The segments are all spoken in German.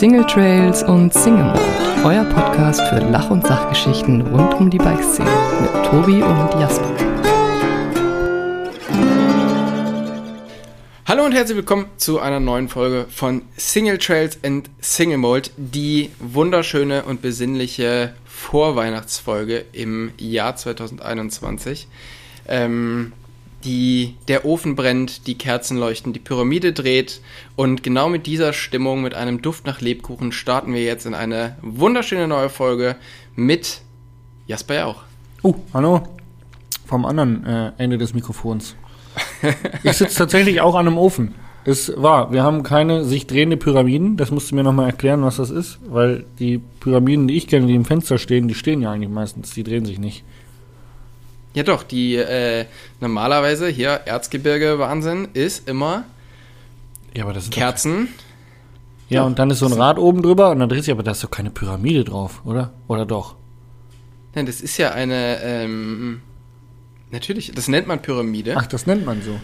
Single Trails und Single Mode, euer Podcast für Lach- und Sachgeschichten rund um die Bikeszene mit Tobi und Jasper. Hallo und herzlich willkommen zu einer neuen Folge von Single Trails and Single Mode, die wunderschöne und besinnliche Vorweihnachtsfolge im Jahr 2021. Ähm, die, der Ofen brennt, die Kerzen leuchten, die Pyramide dreht und genau mit dieser Stimmung, mit einem Duft nach Lebkuchen starten wir jetzt in eine wunderschöne neue Folge mit Jasper ja auch. Oh, hallo. Vom anderen äh, Ende des Mikrofons. Ich sitze tatsächlich auch an einem Ofen. Ist wahr. Wir haben keine sich drehende Pyramiden. Das musst du mir nochmal erklären, was das ist. Weil die Pyramiden, die ich kenne, die im Fenster stehen, die stehen ja eigentlich meistens. Die drehen sich nicht. Ja doch, die äh, normalerweise hier Erzgebirge Wahnsinn ist immer Ja, aber das sind Kerzen. Doch, ja, und dann ist so ein Rad oben drüber und dann dreht sich, aber da ist doch keine Pyramide drauf, oder? Oder doch? Nein, das ist ja eine, ähm, natürlich, das nennt man Pyramide. Ach, das nennt man so.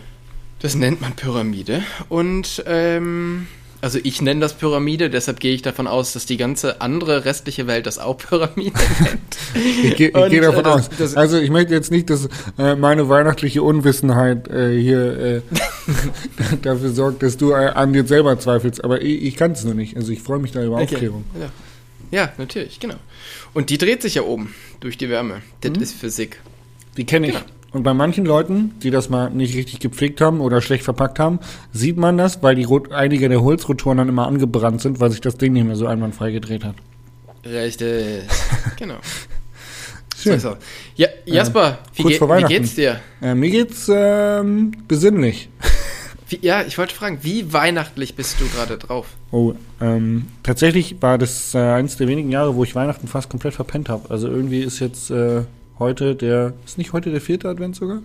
Das nennt man Pyramide. Und, ähm, also ich nenne das Pyramide, deshalb gehe ich davon aus, dass die ganze andere restliche Welt das auch Pyramide nennt. Ich gehe geh davon äh, aus. das- also ich möchte jetzt nicht, dass äh, meine weihnachtliche Unwissenheit äh, hier äh, dafür sorgt, dass du äh, an dir selber zweifelst. Aber ich, ich kann es nur nicht. Also ich freue mich da über Okay. Aufklärung. Ja. ja, natürlich, genau. Und die dreht sich ja oben durch die Wärme. Das Mhm. ist Physik. Die kenne ich. Genau. Und bei manchen Leuten, die das mal nicht richtig gepflegt haben oder schlecht verpackt haben, sieht man das, weil die Rot einige der Holzrotoren dann immer angebrannt sind, weil sich das Ding nicht mehr so einwandfrei gedreht hat. Richtig. genau. Schön. So, so. Ja, Jasper, wie, kurz ge vor wie geht's dir? Äh, mir geht's ähm, besinnlich. Wie, ja, ich wollte fragen, wie weihnachtlich bist du gerade drauf? Oh, ähm, tatsächlich war das äh, eines der wenigen Jahre, wo ich Weihnachten fast komplett verpennt habe. Also irgendwie ist jetzt äh, heute der, ist nicht heute der vierte Advent sogar?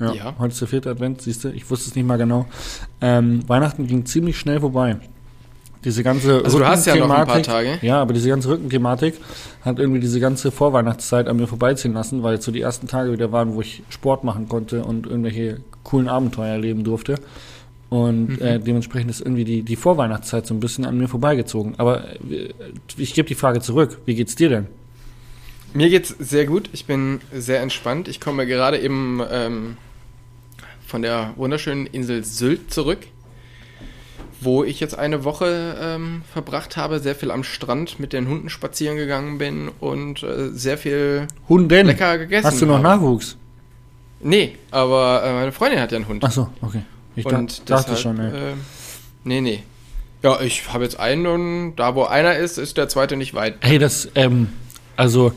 Ja. Heute ist der vierte Advent, siehst du, ich wusste es nicht mal genau. Ähm, Weihnachten ging ziemlich schnell vorbei. Diese ganze Also du hast ja noch ein paar Tage. Ja, aber diese ganze Rückenthematik hat irgendwie diese ganze Vorweihnachtszeit an mir vorbeiziehen lassen, weil jetzt so die ersten Tage wieder waren, wo ich Sport machen konnte und irgendwelche coolen Abenteuer erleben durfte. Und äh, dementsprechend ist irgendwie die, die Vorweihnachtszeit so ein bisschen an mir vorbeigezogen. Aber äh, ich gebe die Frage zurück. Wie geht's dir denn? Mir geht's sehr gut. Ich bin sehr entspannt. Ich komme gerade eben ähm, von der wunderschönen Insel Sylt zurück, wo ich jetzt eine Woche ähm, verbracht habe, sehr viel am Strand mit den Hunden spazieren gegangen bin und äh, sehr viel Hunden. lecker gegessen. Hast du noch habe. Nachwuchs? Nee, aber äh, meine Freundin hat ja einen Hund. Ach so, okay. Ich und dachte deshalb, schon, ey. Äh, nee, nee. Ja, ich habe jetzt einen und da, wo einer ist, ist der zweite nicht weit. Hey, das, ähm, also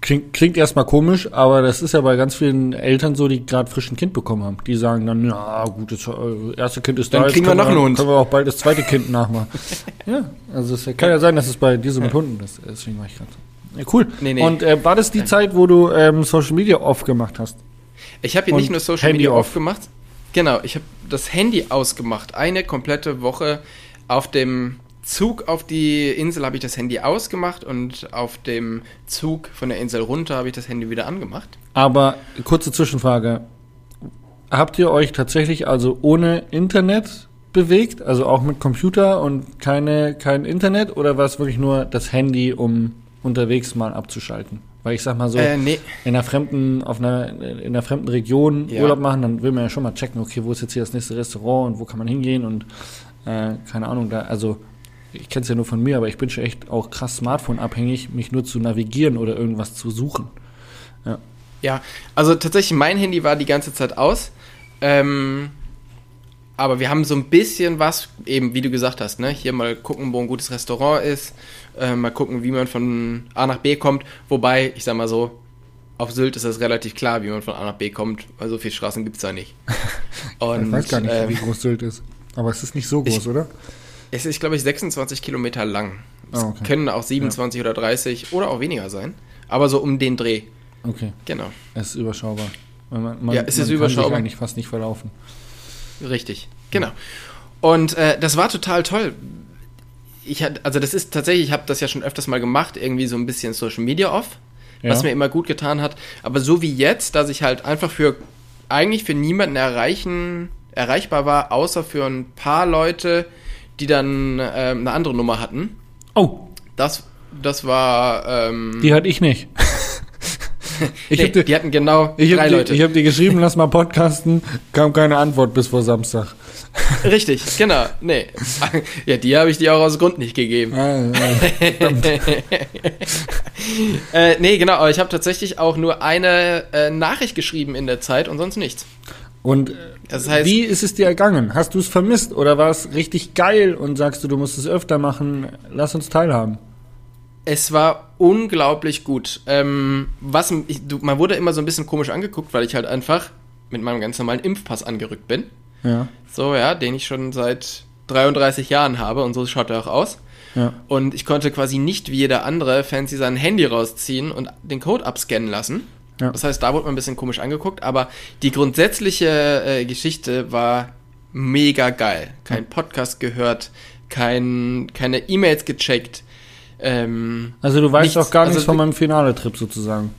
klingt, klingt erstmal komisch, aber das ist ja bei ganz vielen Eltern so, die gerade frisch ein Kind bekommen haben. Die sagen dann, ja gut, das äh, erste Kind ist Dann da, jetzt kriegen wir noch einen Hund. Können wir auch bald das zweite Kind nachmachen. ja, also es kann ja sein, dass es bei dir so mit Hunden ist. Deswegen war ich gerade so. Ja, cool. Nee, nee. Und äh, war das die Zeit, wo du ähm, Social Media off gemacht hast? Ich habe hier Und nicht nur Social Handy Media off. aufgemacht. Genau, ich habe das Handy ausgemacht. Eine komplette Woche auf dem Zug auf die Insel habe ich das Handy ausgemacht und auf dem Zug von der Insel runter habe ich das Handy wieder angemacht. Aber kurze Zwischenfrage. Habt ihr euch tatsächlich also ohne Internet bewegt? Also auch mit Computer und keine, kein Internet? Oder war es wirklich nur das Handy, um unterwegs mal abzuschalten? Weil ich sag mal so, Äh, nee. in einer fremden, auf einer, in einer fremden Region Ja. Urlaub machen, dann will man ja schon mal checken, okay, wo ist jetzt hier das nächste Restaurant und wo kann man hingehen und äh, keine Ahnung, da, also ich kenne es ja nur von mir, aber ich bin schon echt auch krass Smartphone-abhängig, mich nur zu navigieren oder irgendwas zu suchen. Ja, also tatsächlich mein Handy war die ganze Zeit aus. Ähm, aber wir haben so ein bisschen was, eben wie du gesagt hast, ne? Hier mal gucken, wo ein gutes Restaurant ist, äh, mal gucken, wie man von A nach B kommt. Wobei, ich sag mal so, auf Sylt ist das relativ klar, wie man von A nach B kommt, weil so viele Straßen gibt's da nicht. Und, ich weiß gar nicht, ähm, wie groß Sylt ist. Aber es ist nicht so groß, Ich- oder? Es ist, glaube ich, 26 Kilometer lang. Es Ah, okay. können auch 27 oder 30 oder auch weniger sein. Aber so um den Dreh. Okay, Genau. es ist überschaubar. Man, man, Ja, es ist man Kann überschaubar. sich eigentlich fast nicht verlaufen. Richtig, genau. Und äh, das war total toll. Ich hatte, also das ist tatsächlich, ich habe das ja schon öfters mal gemacht, irgendwie so ein bisschen Social Media off, was Ja. mir immer gut getan hat. Aber so wie jetzt, dass ich halt einfach für eigentlich für niemanden erreichen, erreichbar war, außer für ein paar Leute, die dann ähm, eine andere Nummer hatten. Oh, Das, das war. Ähm, die hatte ich nicht. ich nee, dir- die hatten genau Ich drei habe dir, Leute. ich hab dir geschrieben, lass mal podcasten, kam keine Antwort bis vor Samstag. Richtig, genau. Nee. ja, die habe ich dir auch aus Grund nicht gegeben. Ah, Äh, nee, genau, aber ich habe tatsächlich auch nur eine äh, Nachricht geschrieben in der Zeit und sonst nichts. Und Das heißt- wie ist es dir ergangen? Hast du es vermisst oder war es richtig geil und sagst du, du musst es öfter machen? Lass uns teilhaben. Es war unglaublich gut. Ähm, was, ich, du, man wurde immer so ein bisschen komisch angeguckt, weil ich halt einfach mit meinem ganz normalen Impfpass angerückt bin. Ja, So, ja, den ich schon seit 33 Jahren habe und so schaut er auch aus. ja. Und ich konnte quasi nicht wie jeder andere fancy sein Handy rausziehen und den Code abscannen lassen. Ja. Das heißt, da wurde man ein bisschen komisch angeguckt, aber die grundsätzliche äh, Geschichte war mega geil. Kein Podcast gehört, kein, keine E-Mails gecheckt. Ähm, Also du weißt Nichts. auch gar nichts Also von meinem Finale-Trip sozusagen.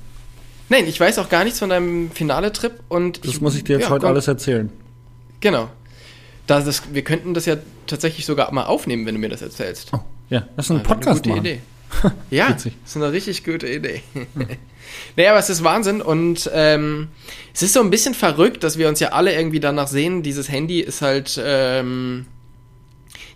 nein, ich weiß auch gar nichts von deinem Finale-Trip und Das muss ich dir jetzt ja, heute komm, alles erzählen. Genau. Da das, wir könnten das ja tatsächlich sogar mal aufnehmen, wenn du mir das erzählst. Oh, ja, lass uns einen Also Podcast eine machen. gute Idee. Ja, das ist eine richtig gute Idee. Nee, aber es ist Wahnsinn und ähm, es ist so ein bisschen verrückt, dass wir uns ja alle irgendwie danach sehen. Dieses Handy ist halt, ähm,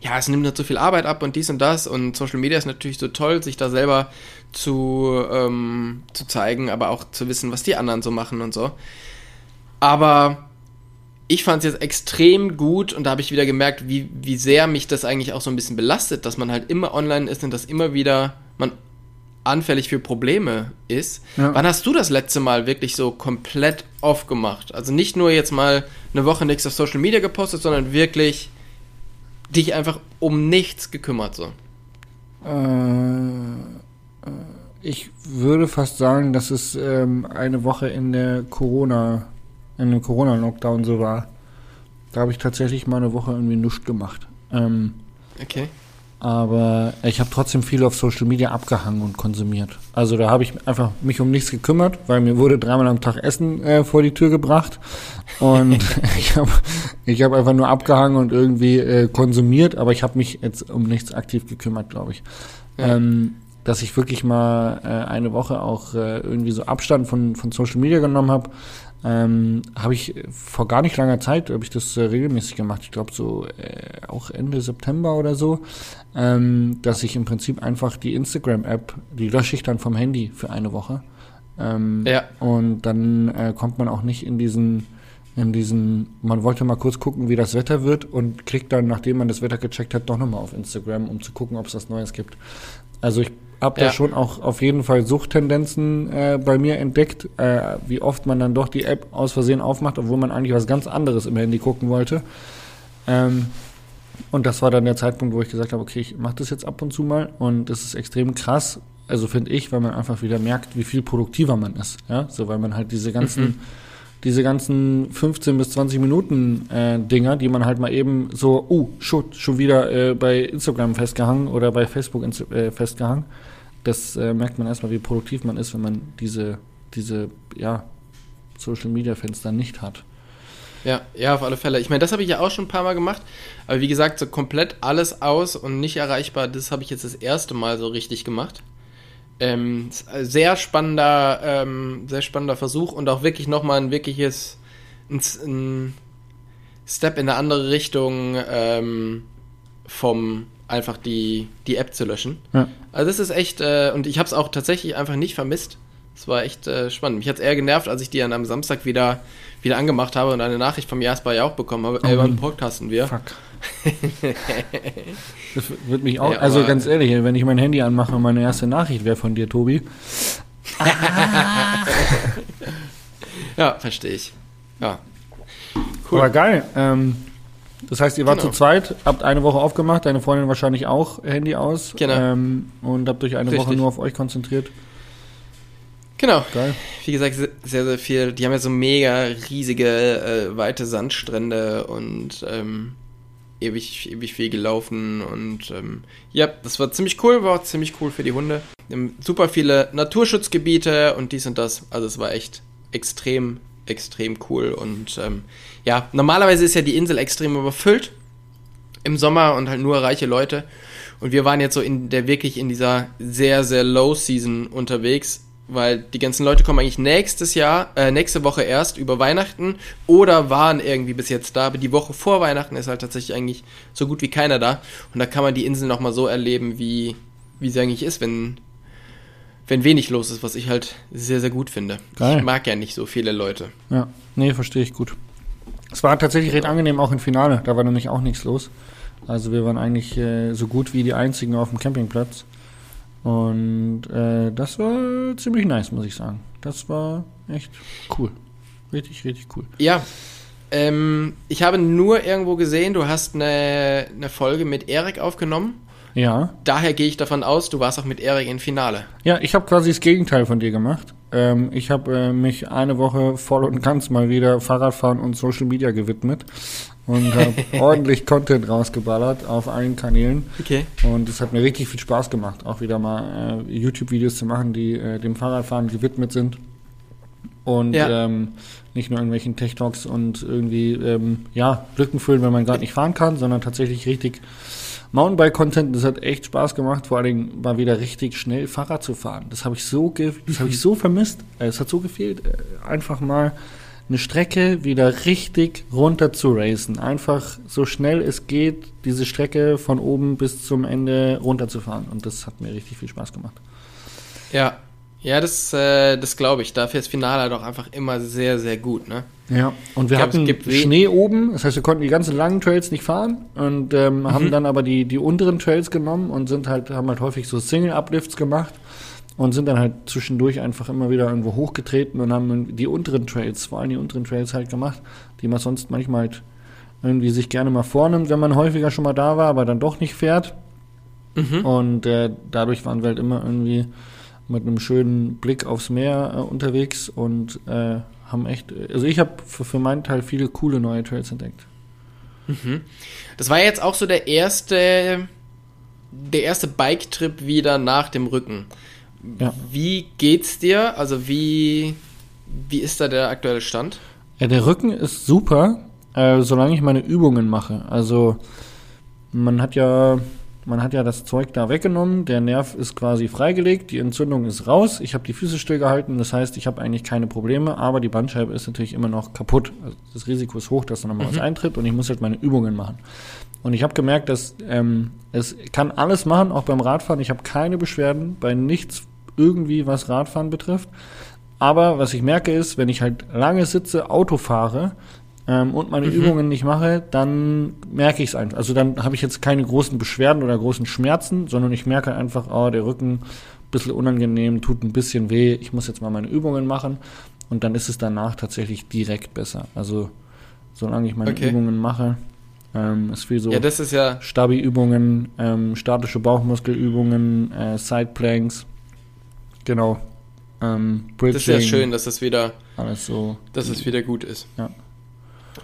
ja, es nimmt nicht so viel Arbeit ab und dies und das und Social Media ist natürlich so toll, sich da selber zu, ähm, zu zeigen, aber auch zu wissen, was die anderen so machen und so. Aber ich fand es jetzt extrem gut und da habe ich wieder gemerkt, wie, wie sehr mich das eigentlich auch so ein bisschen belastet, dass man halt immer online ist und dass immer wieder man anfällig für Probleme ist. Ja. Wann hast du das letzte Mal wirklich so komplett off gemacht? Also nicht nur jetzt mal eine Woche nichts auf Social Media gepostet, sondern wirklich dich einfach um nichts gekümmert so. Äh, äh, ich würde fast sagen, dass es ähm, eine Woche in der Corona, in dem Corona-Lockdown so war. Da habe ich tatsächlich mal eine Woche irgendwie nichts gemacht. Ähm, Okay. Aber ich habe trotzdem viel auf Social Media abgehangen und konsumiert. Also da habe ich einfach mich um nichts gekümmert, weil mir wurde dreimal am Tag Essen äh, vor die Tür gebracht und ich habe ich hab einfach nur abgehangen und irgendwie äh, konsumiert, aber ich habe mich jetzt um nichts aktiv gekümmert, glaube ich. Ja. Ähm, dass ich wirklich mal äh, eine Woche auch äh, irgendwie so Abstand von, von Social Media genommen habe, ähm, habe ich vor gar nicht langer Zeit, habe ich das äh, regelmäßig gemacht. Ich glaube so äh, auch Ende September oder so, ähm, dass ich im Prinzip einfach die Instagram-App, die lösche ich dann vom Handy für eine Woche. Ähm, Ja. Und dann äh, kommt man auch nicht in diesen, in diesen, man wollte mal kurz gucken, wie das Wetter wird und klickt dann, nachdem man das Wetter gecheckt hat, doch nochmal auf Instagram, um zu gucken, ob es was Neues gibt. Also ich habe da Ja. schon auch auf jeden Fall Suchttendenzen äh, bei mir entdeckt, äh, wie oft man dann doch die App aus Versehen aufmacht, obwohl man eigentlich was ganz anderes im Handy gucken wollte. Ähm, und das war dann der Zeitpunkt, wo ich gesagt habe, okay, ich mache das jetzt ab und zu mal und das ist extrem krass, also finde ich, weil man einfach wieder merkt, wie viel produktiver man ist, ja, so weil man halt diese ganzen Mhm. Diese ganzen 15 bis 20 Minuten äh, Dinger, die man halt mal eben so, uh, shit, schon wieder äh, bei Instagram festgehangen oder bei Facebook äh, festgehangen. Das äh, merkt man erstmal, wie produktiv man ist, wenn man diese, diese, ja, Social Media Fenster nicht hat. Ja, ja, auf alle Fälle. Ich meine, das habe ich ja auch schon ein paar Mal gemacht. Aber wie gesagt, so komplett alles aus und nicht erreichbar, das habe ich jetzt das erste Mal so richtig gemacht. Ähm, sehr spannender, ähm, sehr spannender Versuch und auch wirklich nochmal ein wirkliches ein, ein Step in eine andere Richtung ähm, vom einfach die, die App zu löschen. Ja. Also das ist echt, äh, und ich habe es auch tatsächlich einfach nicht vermisst. Es war echt äh, spannend. Mich hat es eher genervt, als ich die dann am Samstag wieder, wieder angemacht habe und eine Nachricht vom Jasper ja auch bekommen habe. Oh Ey, wann podcasten wir? Fuck. das wird mich auch, Ja, also ganz ehrlich, wenn ich mein Handy anmache und meine erste Nachricht wäre von dir, Tobi. Ja, verstehe ich. Ja. Cool. Aber geil. Ähm, das heißt, ihr wart Genau. zu zweit, habt eine Woche aufgemacht, deine Freundin wahrscheinlich auch Handy aus. Genau. Ähm, und habt euch eine Woche Richtig. nur auf euch konzentriert. Genau. Geil. Wie gesagt, se- sehr, sehr viel. Die haben ja so mega riesige, äh, weite Sandstrände und ähm, ewig, ewig viel gelaufen. Und ähm, ja, das war ziemlich cool, war auch ziemlich cool für die Hunde. Super viele Naturschutzgebiete und dies und das. Also es war echt extrem, extrem cool. Und ähm, ja, normalerweise ist ja die Insel extrem überfüllt. im Sommer und halt nur reiche Leute. Und wir waren jetzt so in der wirklich in dieser sehr, sehr Low Season unterwegs, weil die ganzen Leute kommen eigentlich nächstes Jahr, äh, nächste Woche erst über Weihnachten oder waren irgendwie bis jetzt da. Aber die Woche vor Weihnachten ist halt tatsächlich eigentlich so gut wie keiner da. Und da kann man die Insel nochmal so erleben, wie, wie sie eigentlich ist, wenn, wenn wenig los ist, was ich halt sehr, sehr gut finde. Geil. Ich mag ja nicht so viele Leute. Ja, nee, verstehe ich gut. Es war tatsächlich recht angenehm auch im Finale, da war nämlich auch nichts los. Also wir waren eigentlich äh, so gut wie die einzigen auf dem Campingplatz. Und äh, das war ziemlich nice, muss ich sagen. Das war echt cool. Richtig, richtig cool. Ja, ähm, ich habe nur irgendwo gesehen, du hast eine, eine Folge mit Erik aufgenommen. Ja. Daher gehe ich davon aus, du warst auch mit Erik im Finale. Ja, ich habe quasi das Gegenteil von dir gemacht. Ähm, ich habe äh, mich eine Woche voll und ganz mal wieder Fahrradfahren und Social Media gewidmet und habe ordentlich Content rausgeballert auf allen Kanälen. Okay. Und es hat mir richtig viel Spaß gemacht, auch wieder mal äh, YouTube-Videos zu machen, die äh, dem Fahrradfahren gewidmet sind. Und Ja. ähm, nicht nur irgendwelchen Tech-Talks und irgendwie, ähm, ja, Lücken füllen, wenn man gerade nicht fahren kann, sondern tatsächlich richtig Mountainbike-Content. Das hat echt Spaß gemacht, vor allen Dingen mal wieder richtig schnell Fahrrad zu fahren. Das habe ich so, das habe ich so vermisst. Äh, Es hat so gefehlt, äh, einfach mal eine Strecke wieder richtig runter zu racen. Einfach so schnell es geht, diese Strecke von oben bis zum Ende runter zu fahren. Und das hat mir richtig viel Spaß gemacht. Ja. Ja, das, äh, das glaube ich. Dafür ist Finale doch einfach immer sehr, sehr gut, ne? Ja, und wir glaub, hatten Schnee oben, das heißt, wir konnten die ganzen langen Trails nicht fahren und ähm, Mhm. haben dann aber die, die unteren Trails genommen und sind halt, haben halt häufig so Single-Uplifts gemacht und sind dann halt zwischendurch einfach immer wieder irgendwo hochgetreten und haben die unteren Trails, vor allem die unteren Trails halt gemacht, die man sonst manchmal halt irgendwie sich gerne mal vornimmt, wenn man häufiger schon mal da war, aber dann doch nicht fährt. Mhm. Und äh, dadurch waren wir halt immer irgendwie mit einem schönen Blick aufs Meer äh, unterwegs und äh, haben echt, also ich habe für, für meinen Teil viele coole neue Trails entdeckt. Das war jetzt auch so der erste, der erste Bike-Trip wieder nach dem Rücken. Ja. Wie geht's dir? Also wie, wie ist da der aktuelle Stand? Ja, der Rücken ist super, äh, solange ich meine Übungen mache. Also man hat ja, man hat ja das Zeug da weggenommen, der Nerv ist quasi freigelegt, die Entzündung ist raus, ich habe die Füße stillgehalten, das heißt, ich habe eigentlich keine Probleme, aber die Bandscheibe ist natürlich immer noch kaputt. Also das Risiko ist hoch, dass da nochmal was eintritt und ich muss halt meine Übungen machen. Und ich habe gemerkt, dass ähm, es kann alles machen, auch beim Radfahren. Ich habe keine Beschwerden bei nichts irgendwie, was Radfahren betrifft. Aber was ich merke ist, wenn ich halt lange sitze, Auto fahre ähm, und meine Übungen nicht mache, dann merke ich es einfach. Also dann habe ich jetzt keine großen Beschwerden oder großen Schmerzen, sondern ich merke einfach, oh, der Rücken ein bisschen unangenehm, tut ein bisschen weh, ich muss jetzt mal meine Übungen machen und dann ist es danach tatsächlich direkt besser. Also solange ich meine Okay. Übungen mache, ähm, ist viel so Ja, das ist ja, Stabi-Übungen, ähm, statische Bauchmuskelübungen, äh, Sideplanks, genau. Ähm, das ist ja schön, dass das wieder, Alles so. dass es wieder gut ist. Ja.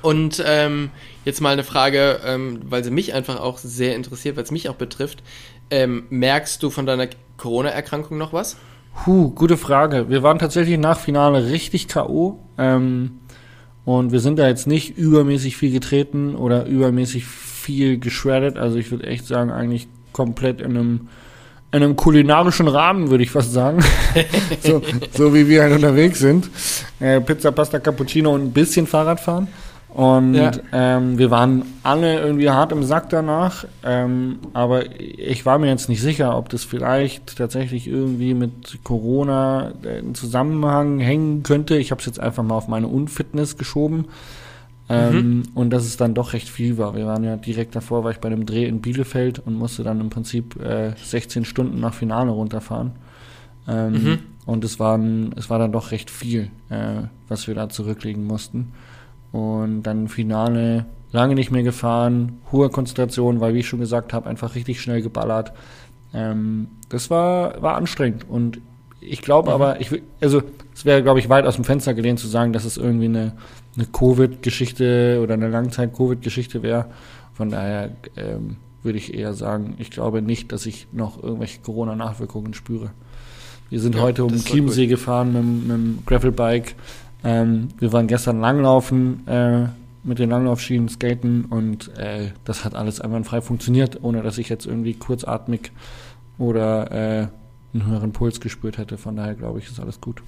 Und ähm, jetzt mal eine Frage, ähm, weil sie mich einfach auch sehr interessiert, weil es mich auch betrifft. Ähm, merkst du von deiner Corona-Erkrankung noch was? Puh, gute Frage. Wir waren tatsächlich nach Finale richtig K.O. Ähm, und wir sind da jetzt nicht übermäßig viel getreten oder übermäßig viel geschreddet. Also ich würde echt sagen, eigentlich komplett in einem, in einem kulinarischen Rahmen, würde ich fast sagen. so, so wie wir halt unterwegs sind. Äh, Pizza, Pasta, Cappuccino und ein bisschen Fahrrad fahren. Und Ja. ähm, wir waren alle irgendwie hart im Sack danach. Ähm, aber ich war mir jetzt nicht sicher, ob das vielleicht tatsächlich irgendwie mit Corona äh, in Zusammenhang hängen könnte. Ich habe es jetzt einfach mal auf meine Unfitness geschoben. Ähm, Und dass es dann doch recht viel war. Wir waren ja direkt davor, war ich bei einem Dreh in Bielefeld und musste dann im Prinzip äh, 16 Stunden nach Finale runterfahren. Ähm, Mhm. Und es, waren, es war dann doch recht viel, äh, was wir da zurücklegen mussten. Und dann Finale lange nicht mehr gefahren, hohe Konzentration, weil, wie ich schon gesagt habe, einfach richtig schnell geballert. Ähm, das war, war anstrengend. Und ich glaube aber, ich will, also es wäre, glaube ich, weit aus dem Fenster gelehnt zu sagen, dass es irgendwie eine, eine Covid-Geschichte oder eine Langzeit-Covid-Geschichte wäre. Von daher ähm, würde ich eher sagen, ich glaube nicht, dass ich noch irgendwelche Corona-Nachwirkungen spüre. Wir sind Ja, heute um Chiemsee gefahren mit, mit dem Gravelbike. Ähm, wir waren gestern langlaufen äh, mit den Langlaufschienen skaten und äh, das hat alles einwandfrei funktioniert, ohne dass ich jetzt irgendwie kurzatmig oder äh, einen höheren Puls gespürt hätte. Von daher glaube ich, ist alles gut.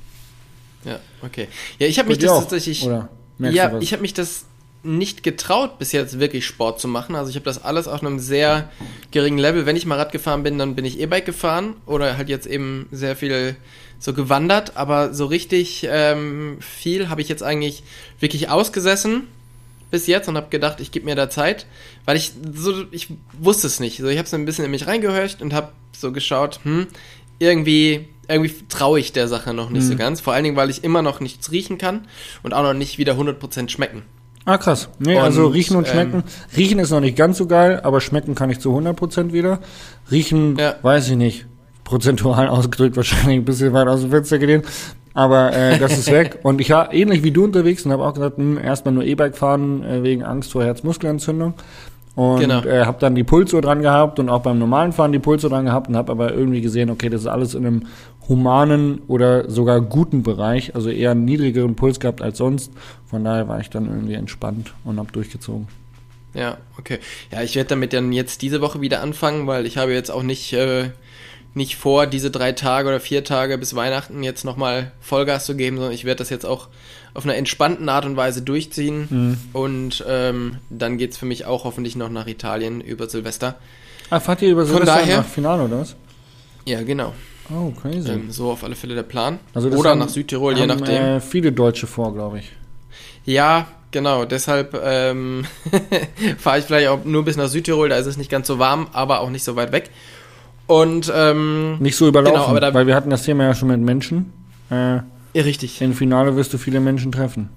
Ja, okay. Ja, ich habe mich das auch, tatsächlich. Oder Ja, ich habe mich das nicht getraut, bis jetzt wirklich Sport zu machen. Also ich habe das alles auf einem sehr geringen Level. Wenn ich mal Rad gefahren bin, dann bin ich E-Bike gefahren oder halt jetzt eben sehr viel so gewandert. Aber so richtig ähm, viel habe ich jetzt eigentlich wirklich ausgesessen bis jetzt und habe gedacht, ich gebe mir da Zeit, weil ich so ich wusste es nicht. So ich habe so ein bisschen in mich reingehört und habe so geschaut, hm, irgendwie irgendwie traue ich der Sache noch nicht so ganz. Vor allen Dingen, weil ich immer noch nichts riechen kann und auch noch nicht wieder 100% schmecken. Ah, krass. Nee, Und, also riechen und ähm, schmecken. riechen ist noch nicht ganz so geil, aber schmecken kann ich zu 100% wieder. Riechen, Ja. weiß ich nicht. Prozentual ausgedrückt wahrscheinlich ein bisschen weit aus dem Fenster gelehnt. Aber äh, das ist weg. Und ich war ähnlich wie du unterwegs und habe auch gesagt, hm, erstmal nur E-Bike fahren äh, wegen Angst vor Herzmuskelentzündung. Und Genau. äh, habe dann die Pulsuhr dran gehabt und auch beim normalen Fahren die Pulsuhr dran gehabt und habe aber irgendwie gesehen, okay, das ist alles in einem humanen oder sogar guten Bereich, also eher einen niedrigeren Puls gehabt als sonst. Von daher war ich dann irgendwie entspannt und habe durchgezogen. Ja, okay. Ja, ich werde damit dann jetzt diese Woche wieder anfangen, weil ich habe jetzt auch nicht, äh, nicht vor, diese drei Tage oder vier Tage bis Weihnachten jetzt nochmal Vollgas zu geben, sondern ich werde das jetzt auch auf einer entspannten Art und Weise durchziehen. Mhm. Und ähm, dann geht's für mich auch hoffentlich noch nach Italien über Silvester. Ah, fahrt ihr über Silvester daher- nach Finale oder was? Ja, genau. Oh, crazy. Ähm, so auf alle Fälle der Plan. Also oder haben- nach Südtirol, je haben, nachdem. Äh, viele Deutsche vor, glaube ich. Ja, genau. Deshalb ähm, fahre ich vielleicht auch nur bis nach Südtirol. Da ist es nicht ganz so warm, aber auch nicht so weit weg. Und ähm, Nicht so überlaufen, Genau, weil wir hatten das Thema ja schon mit Menschen. Äh, ja, richtig. Im Finale wirst du viele Menschen treffen.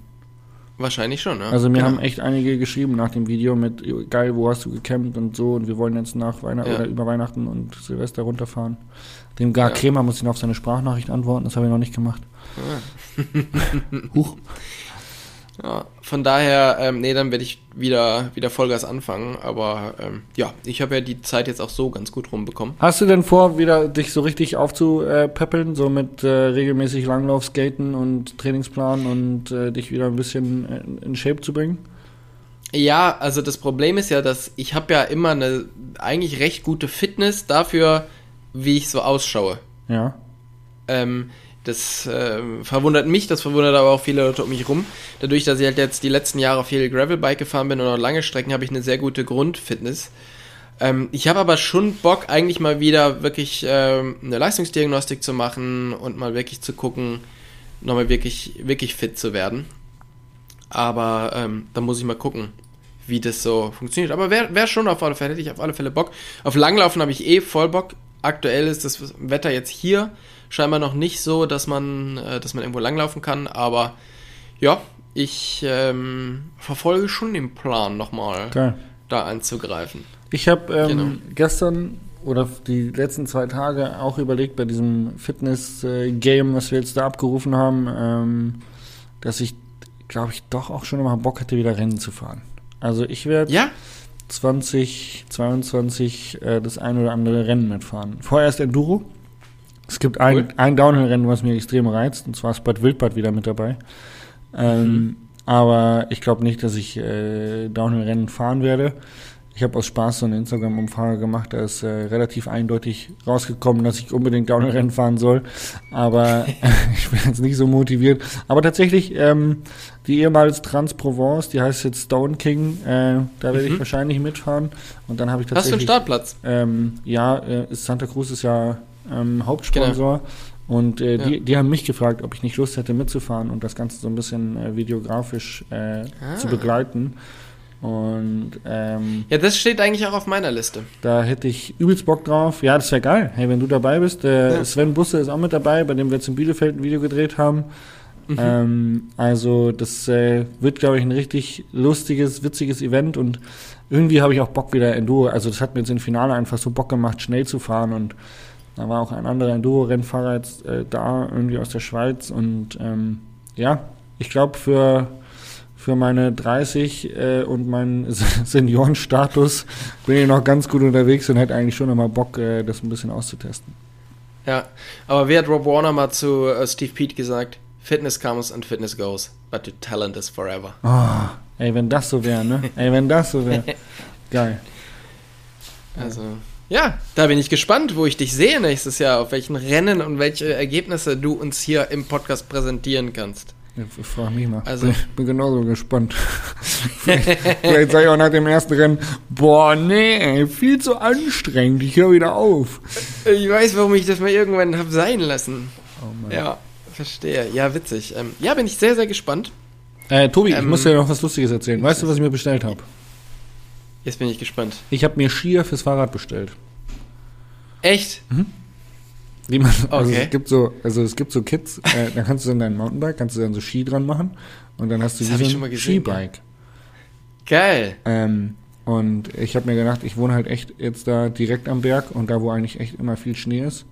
Wahrscheinlich schon, ja. Also mir genau. haben echt einige geschrieben nach dem Video mit geil, wo hast du gecampt und so und wir wollen jetzt nach Weihnachten Ja. oder über Weihnachten und Silvester runterfahren. Dem Gar Ja. Kremer muss ich noch auf seine Sprachnachricht antworten, das habe ich noch nicht gemacht. Huch. Ja, von daher, ähm, nee, dann werde ich wieder, wieder Vollgas anfangen. Aber ähm, ja, ich habe ja die Zeit jetzt auch so ganz gut rumbekommen. Hast du denn vor, wieder dich so richtig aufzupäppeln, so mit äh, regelmäßig Langlauf, Skaten und Trainingsplan und äh, dich wieder ein bisschen in, in Shape zu bringen? Ja, also das Problem ist ja, dass ich habe ja immer eine eigentlich recht gute Fitness dafür, wie ich so ausschaue. Ja. Ähm, das ähm, verwundert mich, das verwundert aber auch viele Leute um mich rum. Dadurch, dass ich halt jetzt die letzten Jahre viel Gravelbike gefahren bin und auch lange Strecken, habe ich eine sehr gute Grundfitness. Ähm, ich habe aber schon Bock, eigentlich mal wieder wirklich ähm, eine Leistungsdiagnostik zu machen und mal wirklich zu gucken, nochmal wirklich, wirklich fit zu werden. Aber ähm, da muss ich mal gucken, wie das so funktioniert. Aber wäre wär schon auf alle Fälle, hätte ich auf alle Fälle Bock. Auf Langlaufen habe ich eh voll Bock. Aktuell ist das Wetter jetzt hier scheinbar noch nicht so, dass man, äh, dass man irgendwo langlaufen kann. Aber ja, ich ähm, verfolge schon den Plan, nochmal Geil. da anzugreifen. Ich habe ähm, Genau. gestern oder die letzten zwei Tage auch überlegt bei diesem Fitness-Game, was wir jetzt da abgerufen haben, ähm, dass ich, glaube ich, doch auch schon mal Bock hätte, wieder Rennen zu fahren. Also ich werde Ja? 2022 äh, das ein oder andere Rennen mitfahren. Vorerst Enduro. Es gibt ein, Cool. ein Downhill-Rennen, was mir extrem reizt, und zwar ist Bad Wildbad wieder mit dabei. Ähm, Aber ich glaube nicht, dass ich äh, Downhill-Rennen fahren werde. Ich habe aus Spaß so eine Instagram-Umfrage gemacht, da ist äh, relativ eindeutig rausgekommen, dass ich unbedingt Downhill-Rennen fahren soll. Aber ich bin jetzt nicht so motiviert. Aber tatsächlich, ähm, die ehemals Trans-Provence, die heißt jetzt Stone King, äh, da werde ich Mhm. wahrscheinlich mitfahren. Und dann habe ich Hast du einen tatsächlich. Startplatz? Ähm, ja, äh, Santa Cruz ist ja ähm, Hauptsponsor. Und äh, die, Ja. die haben mich gefragt, ob ich nicht Lust hätte mitzufahren und das Ganze so ein bisschen äh, videografisch äh, Ah. zu begleiten. Und ähm, Ja, das steht eigentlich auch auf meiner Liste. da hätte ich übelst Bock drauf. Ja, das wäre geil. Hey, wenn du dabei bist. Äh, Ja. Sven Busse ist auch mit dabei, bei dem wir jetzt in Bielefeld ein Video gedreht haben. Mhm. Ähm, also das äh, wird, glaube ich, ein richtig lustiges, witziges Event und irgendwie habe ich auch Bock wieder Enduro. Also das hat mir jetzt im Finale einfach so Bock gemacht, schnell zu fahren und da war auch ein anderer Enduro-Rennfahrer jetzt äh, da, irgendwie aus der Schweiz und ähm, ja, ich glaube für für meine 30 äh, und meinen Seniorenstatus bin ich noch ganz gut unterwegs und hätte eigentlich schon immer Bock, äh, das ein bisschen auszutesten. Ja, aber wie hat Rob Warner mal zu äh, Steve Pete gesagt? Fitness comes and fitness goes, but your talent is forever. Oh, ey, wenn das so wäre, ne? Ey, wenn das so wäre. Geil. Also, ja, da bin ich gespannt, wo ich dich sehe nächstes Jahr, auf welchen Rennen und welche Ergebnisse du uns hier im Podcast präsentieren kannst. Ja, ich frage mich mal. Also- bin, bin genauso gespannt. vielleicht vielleicht sage ich auch nach dem ersten Rennen, boah, nee, viel zu anstrengend, ich höre wieder auf. Ich weiß, warum ich das mal irgendwann habe sein lassen. Oh Mann. Ja, verstehe. Ja, witzig. Ähm, ja, bin ich sehr, sehr gespannt. Äh, Tobi, ich Ähm, muss dir noch was Lustiges erzählen. Weißt du, was ich mir bestellt habe? Jetzt bin ich gespannt. Ich habe mir Skier fürs Fahrrad bestellt. Echt? Wie man, also Okay. es gibt so, also es gibt so Kits, äh, da kannst du dann dein Mountainbike, kannst du dann so Ski dran machen und dann hast du Das wie so ein schon mal gesehen, Skibike. Geil. Ähm, und ich habe mir gedacht, ich wohne halt echt jetzt da direkt am Berg und da, wo eigentlich echt immer viel Schnee ist.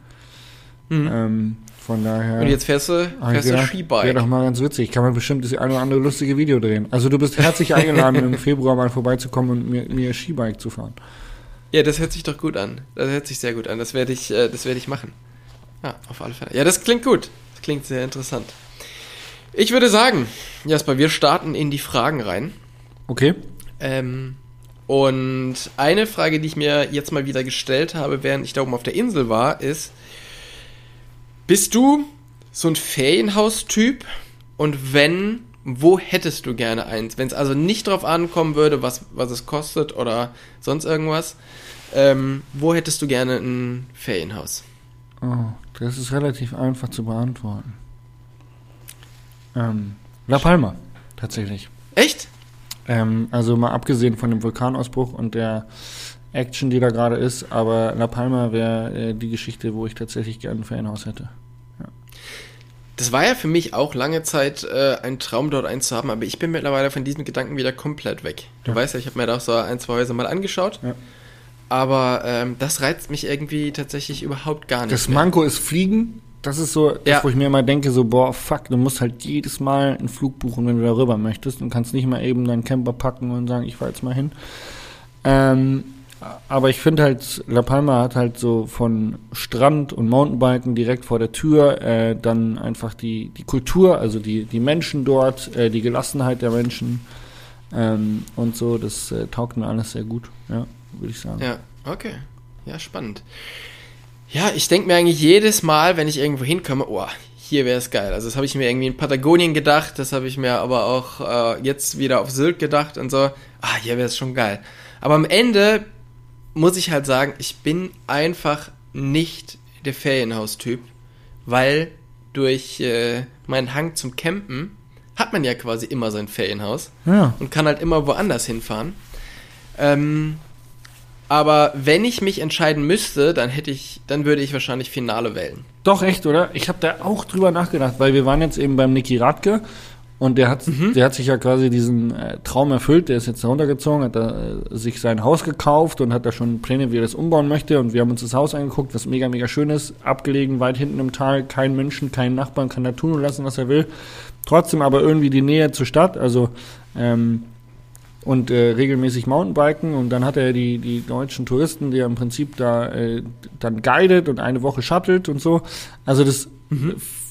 Mhm. Ähm, von daher. Und jetzt fährst du, fährst du Skibike. Wäre doch mal ganz witzig. Kann man bestimmt das ein oder andere lustige Video drehen. Also du bist herzlich eingeladen, im Februar mal vorbeizukommen und mir, mir Skibike zu fahren. Ja, das hört sich doch gut an. Das hört sich sehr gut an. Das werde ich, äh, das werde ich machen. Ja, auf alle Fälle. Ja, das klingt gut. Das klingt sehr interessant. Ich würde sagen, Jasper, wir starten in die Fragen rein. Okay? Ähm, und eine Frage, die ich mir jetzt mal wieder gestellt habe, während ich da oben auf der Insel war, ist: Bist du so ein Ferienhaus-Typ? Und wenn, wo hättest du gerne eins? Wenn es also nicht drauf ankommen würde, was, was es kostet oder sonst irgendwas, ähm, wo hättest du gerne ein Ferienhaus? Oh, das ist relativ einfach zu beantworten. Ähm, La Palma, tatsächlich. Echt? Ähm, also mal abgesehen von dem Vulkanausbruch und der Action, die da gerade ist, aber La Palma wäre äh, die Geschichte, wo ich tatsächlich gerne ein Ferienhaus hätte. Das war ja für mich auch lange Zeit äh, ein Traum, dort eins zu haben, aber ich bin mittlerweile von diesem Gedanken wieder komplett weg. Du Ja. weißt ja, ich habe mir da auch so ein, zwei Häuser mal angeschaut, Ja. aber ähm, das reizt mich irgendwie tatsächlich überhaupt gar nicht. Das mehr. Manko ist Fliegen. Das ist so, das, Ja. wo ich mir immer denke, so, boah, fuck, du musst halt jedes Mal einen Flug buchen, wenn du darüber möchtest und kannst nicht mal eben deinen Camper packen und sagen, ich fahr jetzt mal hin. Ähm, aber ich finde halt, La Palma hat halt so von Strand und Mountainbiken direkt vor der Tür, äh, dann einfach die, die Kultur, also die, die Menschen dort, äh, die Gelassenheit der Menschen ähm, und so, das äh, taugt mir alles sehr gut, ja, würde ich sagen. Ja, okay. Ja, spannend. Ja, ich denke mir eigentlich jedes Mal, wenn ich irgendwo hinkomme, oh, hier wäre es geil. Also das habe ich mir irgendwie in Patagonien gedacht, das habe ich mir aber auch äh, jetzt wieder auf Sylt gedacht und so. Ah, hier wäre es schon geil. Aber am Ende muss ich halt sagen, ich bin einfach nicht der Ferienhaustyp, weil durch äh, meinen Hang zum Campen hat man ja quasi immer sein Ferienhaus Ja, und kann halt immer woanders hinfahren. Ähm, aber wenn ich mich entscheiden müsste, dann hätte ich, dann würde ich wahrscheinlich Finale wählen. Doch, echt, oder? Ich habe da auch drüber nachgedacht, weil wir waren jetzt eben beim Niki Radke und der hat, der hat sich ja quasi diesen äh, Traum erfüllt, der ist jetzt da runtergezogen, hat da äh, sich sein Haus gekauft und hat da schon Pläne, wie er das umbauen möchte. Und wir haben uns das Haus angeguckt, was mega, mega schön ist, abgelegen, weit hinten im Tal, kein Menschen, kein Nachbarn, kann da tun und lassen, was er will. Trotzdem aber irgendwie die Nähe zur Stadt, also ähm, und äh, regelmäßig Mountainbiken. Und dann hat er die, die deutschen Touristen, die er im Prinzip da äh, dann guidet und eine Woche shuttelt und so. Also das f-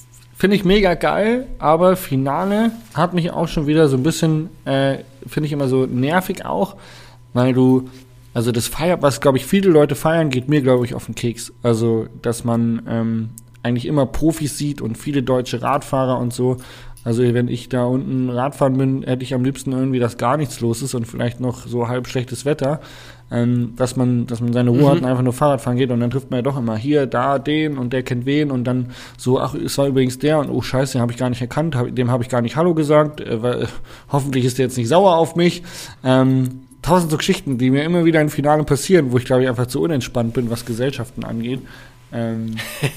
finde ich mega geil, aber Finale hat mich auch schon wieder so ein bisschen, äh, finde ich immer so nervig auch, weil du, also das feiert, was glaube ich viele Leute feiern, geht mir glaube ich auf den Keks. Also, dass man ähm, eigentlich immer Profis sieht und viele deutsche Radfahrer und so. Also wenn ich da unten Radfahren bin, hätte ich am liebsten irgendwie, dass gar nichts los ist und vielleicht noch so halb schlechtes Wetter, ähm, dass man, dass man seine Ruhe hat und einfach nur Fahrrad fahren geht und dann trifft man ja doch immer hier, da, den und der kennt wen und dann so, ach, es war übrigens der und oh scheiße, den habe ich gar nicht erkannt, hab, dem habe ich gar nicht Hallo gesagt, äh, weil, äh, hoffentlich ist der jetzt nicht sauer auf mich. Ähm, tausend so Geschichten, die mir immer wieder im Finale passieren, wo ich glaube ich einfach zu unentspannt bin, was Gesellschaften angeht. Ähm,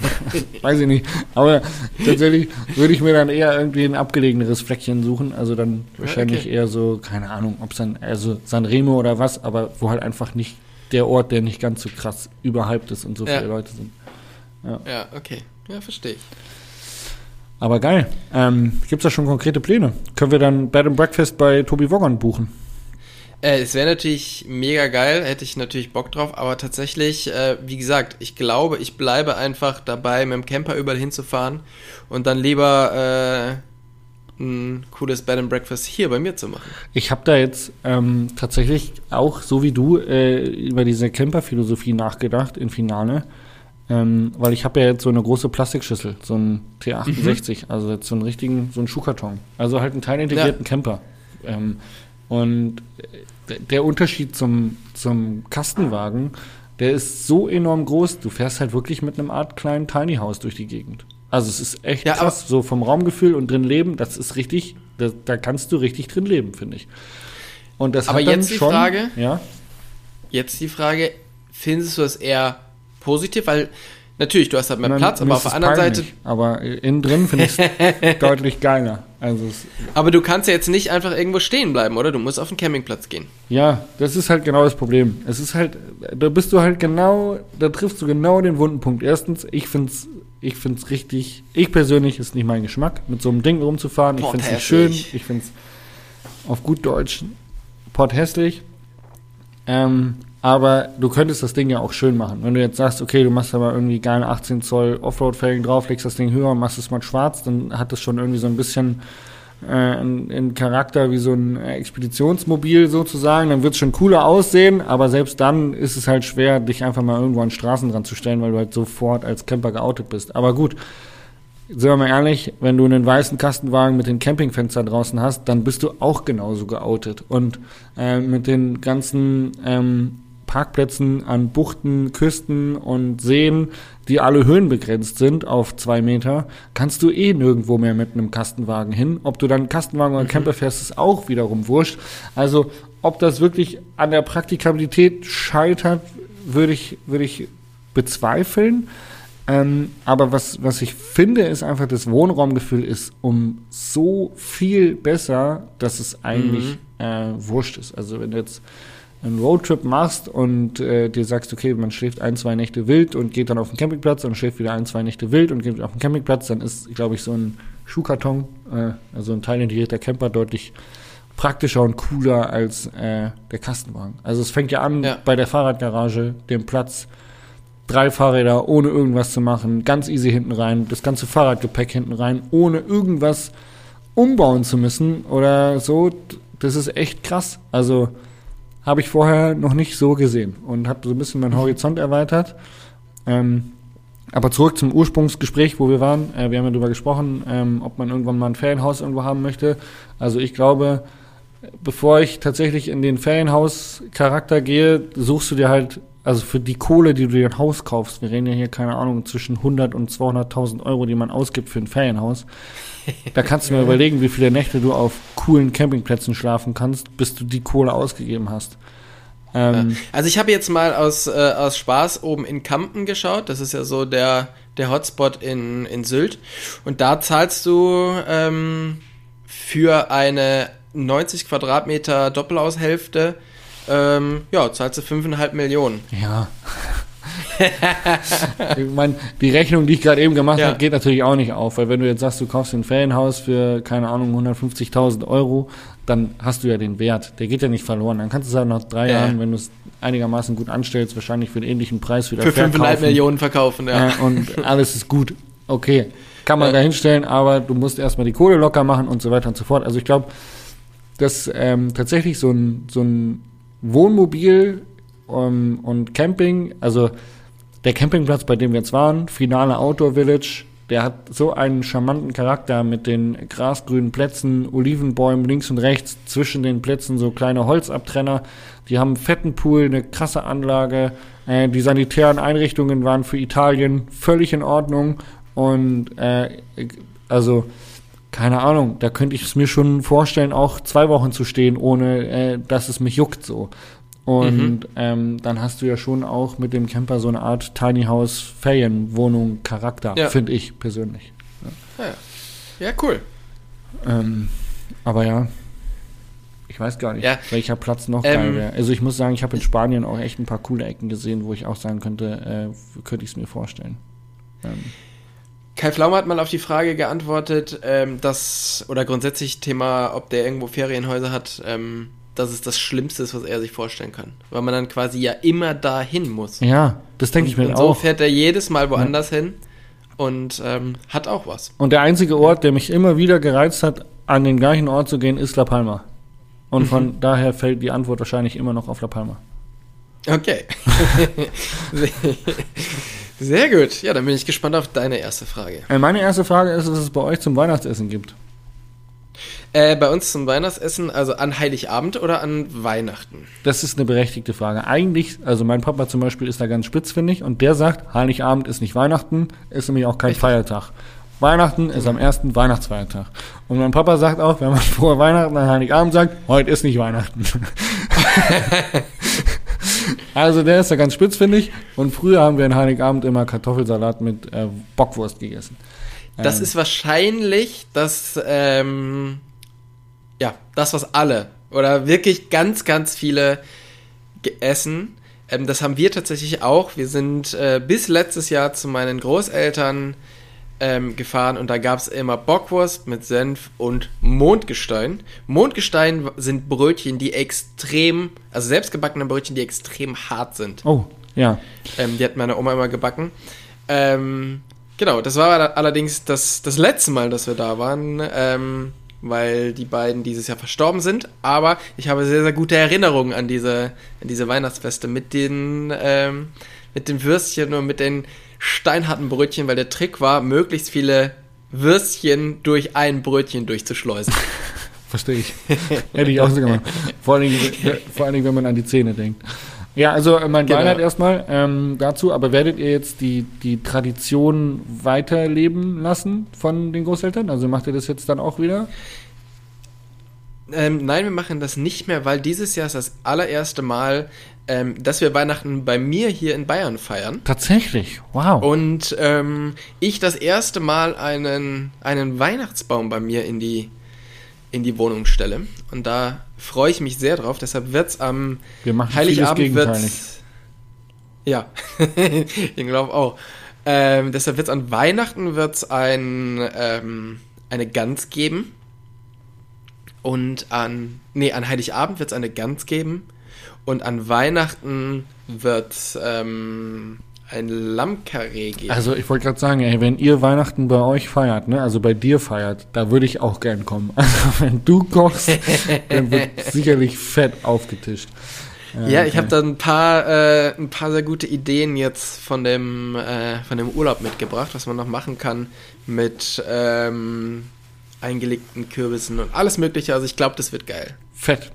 weiß ich nicht. Aber tatsächlich würde ich mir dann eher irgendwie ein abgelegeneres Fleckchen suchen. Also dann wahrscheinlich okay. eher so, keine Ahnung, ob es dann, also Sanremo oder was, aber wo halt einfach nicht der Ort, der nicht ganz so krass überhyped ist und so Ja. viele Leute sind. Ja, okay. Ja, verstehe ich. Aber geil. Ähm, Gibt es da schon konkrete Pläne? Können wir dann Bed and Breakfast bei Tobi Woggon buchen? Äh, es wäre natürlich mega geil, hätte ich natürlich Bock drauf, aber tatsächlich, äh, wie gesagt, ich glaube, ich bleibe einfach dabei, mit dem Camper überall hinzufahren und dann lieber äh, ein cooles Bed and Breakfast hier bei mir zu machen. Ich habe da jetzt ähm, tatsächlich auch, so wie du, äh, über diese Camper-Philosophie nachgedacht in Finale. Ähm, weil ich habe ja jetzt so eine große Plastikschüssel, so ein T68, mhm. also jetzt so einen richtigen, so einen Schuhkarton. Also halt einen teilintegrierten ja. Camper. Ähm, und der Unterschied zum, zum Kastenwagen, der ist so enorm groß, du fährst halt wirklich mit einem Art kleinen Tiny House durch die Gegend. Also es ist echt ja, krass, so vom Raumgefühl und drin leben, das ist richtig, da, da kannst du richtig drin leben, finde ich. Und das aber jetzt die schon, Frage, ja? jetzt die Frage, findest du es eher positiv, weil natürlich, du hast halt mehr Nein, Platz, aber auf der anderen peinlich, Seite. Aber innen drin finde ich es deutlich geiler. Also aber du kannst ja jetzt nicht einfach irgendwo stehen bleiben, oder? Du musst auf den Campingplatz gehen. Ja, das ist halt genau das Problem. Es ist halt, da bist du halt genau, da triffst du genau den wunden Punkt. Erstens, ich finde es ich find's richtig, ich persönlich ist nicht mein Geschmack, mit so einem Ding rumzufahren. Ich finde es nicht schön. Ich finde es auf gut Deutsch port hässlich. Ähm, aber du könntest das Ding ja auch schön machen. Wenn du jetzt sagst, okay, du machst aber irgendwie geile 18 Zoll Offroad-Felgen drauf, legst das Ding höher und machst es mal schwarz, dann hat das schon irgendwie so ein bisschen äh, einen Charakter wie so ein Expeditionsmobil sozusagen. Dann wird es schon cooler aussehen, aber selbst dann ist es halt schwer, dich einfach mal irgendwo an Straßen dran zu stellen, weil du halt sofort als Camper geoutet bist. Aber gut, sind wir mal ehrlich, wenn du einen weißen Kastenwagen mit den Campingfenstern draußen hast, dann bist du auch genauso geoutet. Und äh, mit den ganzen ähm, Parkplätzen an Buchten, Küsten und Seen, die alle höhenbegrenzt sind auf zwei Meter, kannst du eh nirgendwo mehr mit einem Kastenwagen hin. Ob du dann Kastenwagen oder mhm. Camper fährst, ist auch wiederum wurscht. Also, ob das wirklich an der Praktikabilität scheitert, würde ich, würde ich bezweifeln. Ähm, aber was, was ich finde, ist einfach, das Wohnraumgefühl ist um so viel besser, dass es eigentlich mhm. äh, wurscht ist. Also wenn du jetzt einen Roadtrip machst und äh, dir sagst, okay, man schläft ein, zwei Nächte wild und geht dann auf den Campingplatz und schläft wieder ein, zwei Nächte wild und geht auf den Campingplatz, dann ist, glaube ich, so ein Schuhkarton, äh, also ein teilintegrierter Camper deutlich praktischer und cooler als äh, der Kastenwagen. Also es fängt ja an ja. bei der Fahrradgarage, dem Platz, drei Fahrräder ohne irgendwas zu machen, ganz easy hinten rein, das ganze Fahrradgepäck hinten rein, ohne irgendwas umbauen zu müssen oder so. Das ist echt krass. Also habe ich vorher noch nicht so gesehen und habe so ein bisschen meinen Horizont erweitert. Ähm, aber zurück zum Ursprungsgespräch, wo wir waren. Äh, wir haben ja darüber gesprochen, ähm, ob man irgendwann mal ein Ferienhaus irgendwo haben möchte. Also ich glaube, bevor ich tatsächlich in den Ferienhaus-Charakter gehe, suchst du dir halt, also für die Kohle, die du dir ein Haus kaufst, wir reden ja hier, keine Ahnung, zwischen 100 und 200.000 Euro, die man ausgibt für ein Ferienhaus, da kannst du mir überlegen, wie viele Nächte du auf coolen Campingplätzen schlafen kannst, bis du die Kohle ausgegeben hast. Ähm, also ich habe jetzt mal aus, äh, aus Spaß oben in Kampen geschaut. Das ist ja so der, der Hotspot in, in Sylt. Und da zahlst du ähm, für eine 90 Quadratmeter Doppelaushälfte, ähm, ja, zahlst du 5,5 Millionen. Ja. ich meine, die Rechnung, die ich gerade eben gemacht ja. habe, geht natürlich auch nicht auf, weil wenn du jetzt sagst, du kaufst ein Ferienhaus für, keine Ahnung, 150.000 Euro, dann hast du ja den Wert. Der geht ja nicht verloren. Dann kannst du es halt nach drei ja. Jahren, wenn du es einigermaßen gut anstellst, wahrscheinlich für den ähnlichen Preis wieder für verkaufen. Für 5,5 Millionen verkaufen, ja. ja. Und alles ist gut. Okay, kann man ja. da hinstellen, aber du musst erstmal die Kohle locker machen und so weiter und so fort. Also ich glaube, dass ähm, tatsächlich so ein, so ein Wohnmobil um, ähm, und Camping, also der Campingplatz, bei dem wir jetzt waren, Finale Outdoor Village, der hat so einen charmanten Charakter mit den grasgrünen Plätzen, Olivenbäumen links und rechts, zwischen den Plätzen so kleine Holzabtrenner. Die haben einen fetten Pool, eine krasse Anlage. Äh, die sanitären Einrichtungen waren für Italien völlig in Ordnung. Und äh, also, keine Ahnung, da könnte ich es mir schon vorstellen, auch zwei Wochen zu stehen, ohne äh, dass es mich juckt so. Und mhm. ähm, dann hast du ja schon auch mit dem Camper so eine Art Tiny House Ferienwohnung Charakter, ja. finde ich persönlich. Ja, ja. ja cool. Ähm, aber ja, ich weiß gar nicht, ja. welcher Platz noch ähm, geil wäre. Also ich muss sagen, ich habe in Spanien auch echt ein paar coole Ecken gesehen, wo ich auch sagen könnte, äh, könnte ich es mir vorstellen. Ähm. Kai Pflaum hat mal auf die Frage geantwortet, ähm, dass, oder grundsätzlich Thema, ob der irgendwo Ferienhäuser hat, ähm, dass es das Schlimmste ist, was er sich vorstellen kann. Weil man dann quasi ja immer dahin muss. Ja, das denke ich mir und so auch. fährt er jedes Mal woanders hin und ähm, hat auch was. Und der einzige Ort, der mich immer wieder gereizt hat, an den gleichen Ort zu gehen, ist La Palma. Und Mhm. von daher fällt die Antwort wahrscheinlich immer noch auf La Palma. Okay. Sehr gut. Ja, dann bin ich gespannt auf deine erste Frage. Äh, meine erste Frage ist, was es bei euch zum Weihnachtsessen gibt. Äh, bei uns zum Weihnachtsessen, also an Heiligabend oder an Weihnachten? Das ist eine berechtigte Frage. Eigentlich, also mein Papa zum Beispiel ist da ganz spitzfindig und der sagt, Heiligabend ist nicht Weihnachten, ist nämlich auch kein Richtig. Feiertag. Weihnachten ist am ersten Weihnachtsfeiertag. Und mein Papa sagt auch, wenn man vor Weihnachten an Heiligabend sagt, heute ist nicht Weihnachten. also der ist da ganz spitzfindig und früher haben wir an Heiligabend immer Kartoffelsalat mit äh, Bockwurst gegessen. Das Ähm, ist wahrscheinlich das, ähm, ja, das, was alle oder wirklich ganz, ganz viele essen. Ähm, das haben wir tatsächlich auch. Wir sind äh, bis letztes Jahr zu meinen Großeltern ähm, gefahren und da gab es immer Bockwurst mit Senf und Mondgestein. Mondgestein sind Brötchen, die extrem, also selbstgebackene Brötchen, die extrem hart sind. Oh, ja. Ähm, die hat meine Oma immer gebacken. Ähm, genau, das war allerdings das, das letzte Mal, dass wir da waren, ähm, weil die beiden dieses Jahr verstorben sind. Aber ich habe sehr, sehr gute Erinnerungen an diese, an diese Weihnachtsfeste mit den, ähm, mit den Würstchen und mit den steinharten Brötchen, weil der Trick war, möglichst viele Würstchen durch ein Brötchen durchzuschleusen. Verstehe ich. Hätte ich auch so gemacht. Vor allen, Dingen, vor allen Dingen, wenn man an die Zähne denkt. Ja, also äh, mein Genau. Beileid erstmal ähm, dazu, aber werdet ihr jetzt die, die Tradition weiterleben lassen von den Großeltern? Also macht ihr das jetzt dann auch wieder? Ähm, nein, wir machen das nicht mehr, weil dieses Jahr ist das allererste Mal, ähm, dass wir Weihnachten bei mir hier in Bayern feiern. Tatsächlich, wow. Und ähm, ich das erste Mal einen, einen Weihnachtsbaum bei mir in die, in die Wohnung stelle. Und da freue ich mich sehr drauf. Deshalb wird es am Heiligabend wird's. Ja, ich glaube auch. Ähm, deshalb wird es an Weihnachten wird's ein, ähm, eine Gans geben. Und an, nee, an Heiligabend wird es eine Gans geben. Und an Weihnachten wird es ähm, ein Lammkarree geben. Also ich wollte gerade sagen, ey, wenn ihr Weihnachten bei euch feiert, ne, also bei dir feiert, da würde ich auch gern kommen. Also wenn du kochst, dann wird sicherlich fett aufgetischt. Ja, okay. ich habe da ein paar, äh, ein paar sehr gute Ideen jetzt von dem, äh, von dem Urlaub mitgebracht, was man noch machen kann mit ähm, eingelegten Kürbissen und alles Mögliche. Also ich glaube, das wird geil. Fett.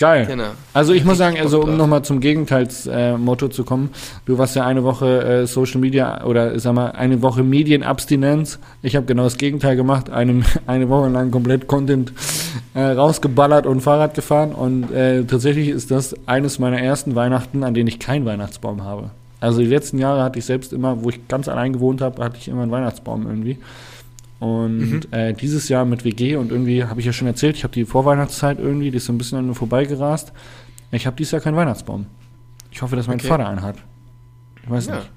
Geil. Genau. Also ich muss sagen, also um nochmal zum Gegenteilsmotto äh, zu kommen, du warst ja eine Woche äh, Social Media oder sag mal eine Woche Medienabstinenz. Ich habe genau das Gegenteil gemacht, eine, eine Woche lang komplett Content äh, rausgeballert und Fahrrad gefahren und äh, tatsächlich ist das eines meiner ersten Weihnachten, an denen ich keinen Weihnachtsbaum habe. Also die letzten Jahre hatte ich selbst immer, wo ich ganz allein gewohnt habe, hatte ich immer einen Weihnachtsbaum irgendwie. Und äh, dieses Jahr mit WG und irgendwie habe ich ja schon erzählt, ich habe die Vorweihnachtszeit irgendwie, die ist so ein bisschen an mir vorbeigerast. Ich habe dieses Jahr keinen Weihnachtsbaum. Ich hoffe, dass mein Okay. Vater einen hat. Ich weiß Ja. nicht.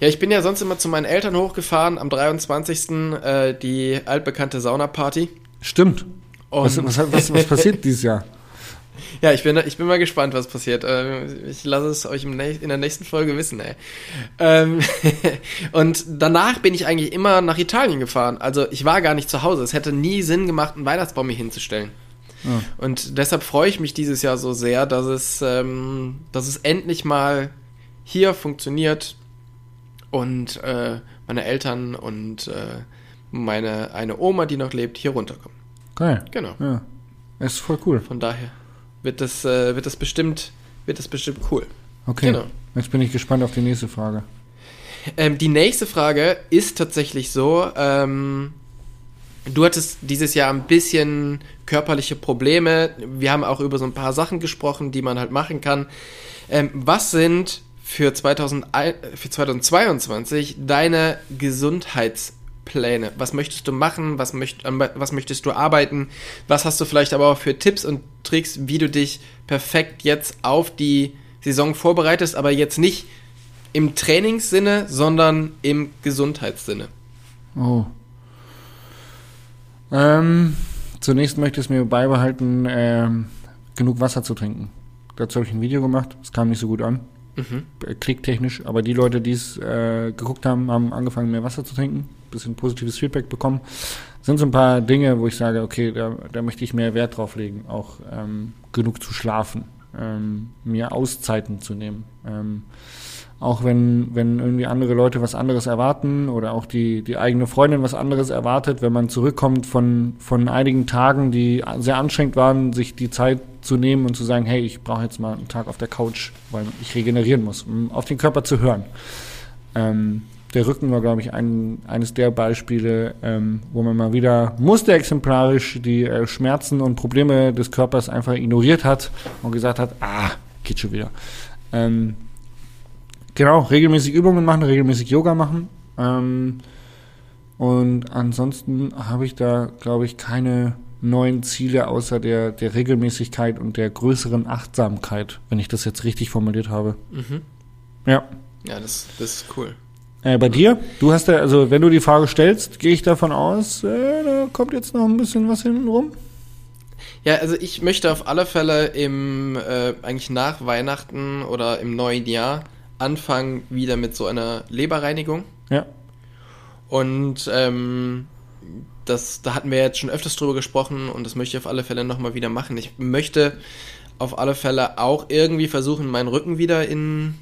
Ja, ich bin ja sonst immer zu meinen Eltern hochgefahren am 23. Äh, die altbekannte Saunaparty. Stimmt. Und Was, was, was, was passiert dieses Jahr? Ja, ich bin, ich bin mal gespannt, was passiert. Ähm, Ich lasse es euch in der nächsten Folge wissen, ey. Ähm, und danach bin ich eigentlich immer nach Italien gefahren. Also ich war gar nicht zu Hause. Es hätte nie Sinn gemacht, einen Weihnachtsbaum hier hinzustellen. Ja. Und deshalb freue ich mich dieses Jahr so sehr, dass es, ähm, dass es endlich mal hier funktioniert und äh, meine Eltern und äh, meine eine Oma, die noch lebt, hier runterkommen. Geil. Genau. Ja. Das ist voll cool. Von daher wird das, äh, wird das bestimmt, wird das bestimmt cool. Okay. Genau. Jetzt bin ich gespannt auf die nächste Frage. Ähm, die nächste Frage ist tatsächlich so, ähm, du hattest dieses Jahr ein bisschen körperliche Probleme. Wir haben auch über so ein paar Sachen gesprochen, die man halt machen kann. Ähm, was sind für, 2000, für 2022 deine Gesundheitspläne? Was möchtest du machen? Was, möcht, was möchtest du arbeiten? Was hast du vielleicht aber auch für Tipps und Tricks, wie du dich perfekt jetzt auf die Saison vorbereitest, aber jetzt nicht im Trainingssinne, sondern im Gesundheitssinne. Oh. Ähm, zunächst möchte ich es mir beibehalten, ähm, genug Wasser zu trinken. Dazu habe ich ein Video gemacht, es kam nicht so gut an, Mhm. äh, klicktechnisch, aber die Leute, die es äh, geguckt haben, haben angefangen, mehr Wasser zu trinken, bisschen positives Feedback bekommen. Sind so ein paar Dinge, wo ich sage, okay, da, da möchte ich mehr Wert drauf legen, auch ähm, genug zu schlafen, ähm, mir Auszeiten zu nehmen. Ähm, auch wenn, wenn irgendwie andere Leute was anderes erwarten oder auch die, die eigene Freundin was anderes erwartet, wenn man zurückkommt von, von einigen Tagen, die sehr anstrengend waren, sich die Zeit zu nehmen und zu sagen, hey, ich brauche jetzt mal einen Tag auf der Couch, weil ich regenerieren muss, um auf den Körper zu hören. Ähm, der Rücken war, glaube ich, ein, eines der Beispiele, ähm, wo man mal wieder musterexemplarisch die äh, Schmerzen und Probleme des Körpers einfach ignoriert hat und gesagt hat, ah, geht schon wieder. Ähm, genau, regelmäßig Übungen machen, regelmäßig Yoga machen. Ähm, und ansonsten habe ich da, glaube ich, keine neuen Ziele außer der, der Regelmäßigkeit und der größeren Achtsamkeit, wenn ich das jetzt richtig formuliert habe. Mhm. Ja. Ja, das, das ist cool. Äh, bei dir? Du hast ja, also wenn du die Frage stellst, gehe ich davon aus, äh, da kommt jetzt noch ein bisschen was hinten rum. Ja, also ich möchte auf alle Fälle im, äh, eigentlich nach Weihnachten oder im neuen Jahr anfangen wieder mit so einer Leberreinigung. Ja. Und ähm, das, da hatten wir jetzt schon öfters drüber gesprochen und das möchte ich auf alle Fälle nochmal wieder machen. Ich möchte auf alle Fälle auch irgendwie versuchen, meinen Rücken wieder in,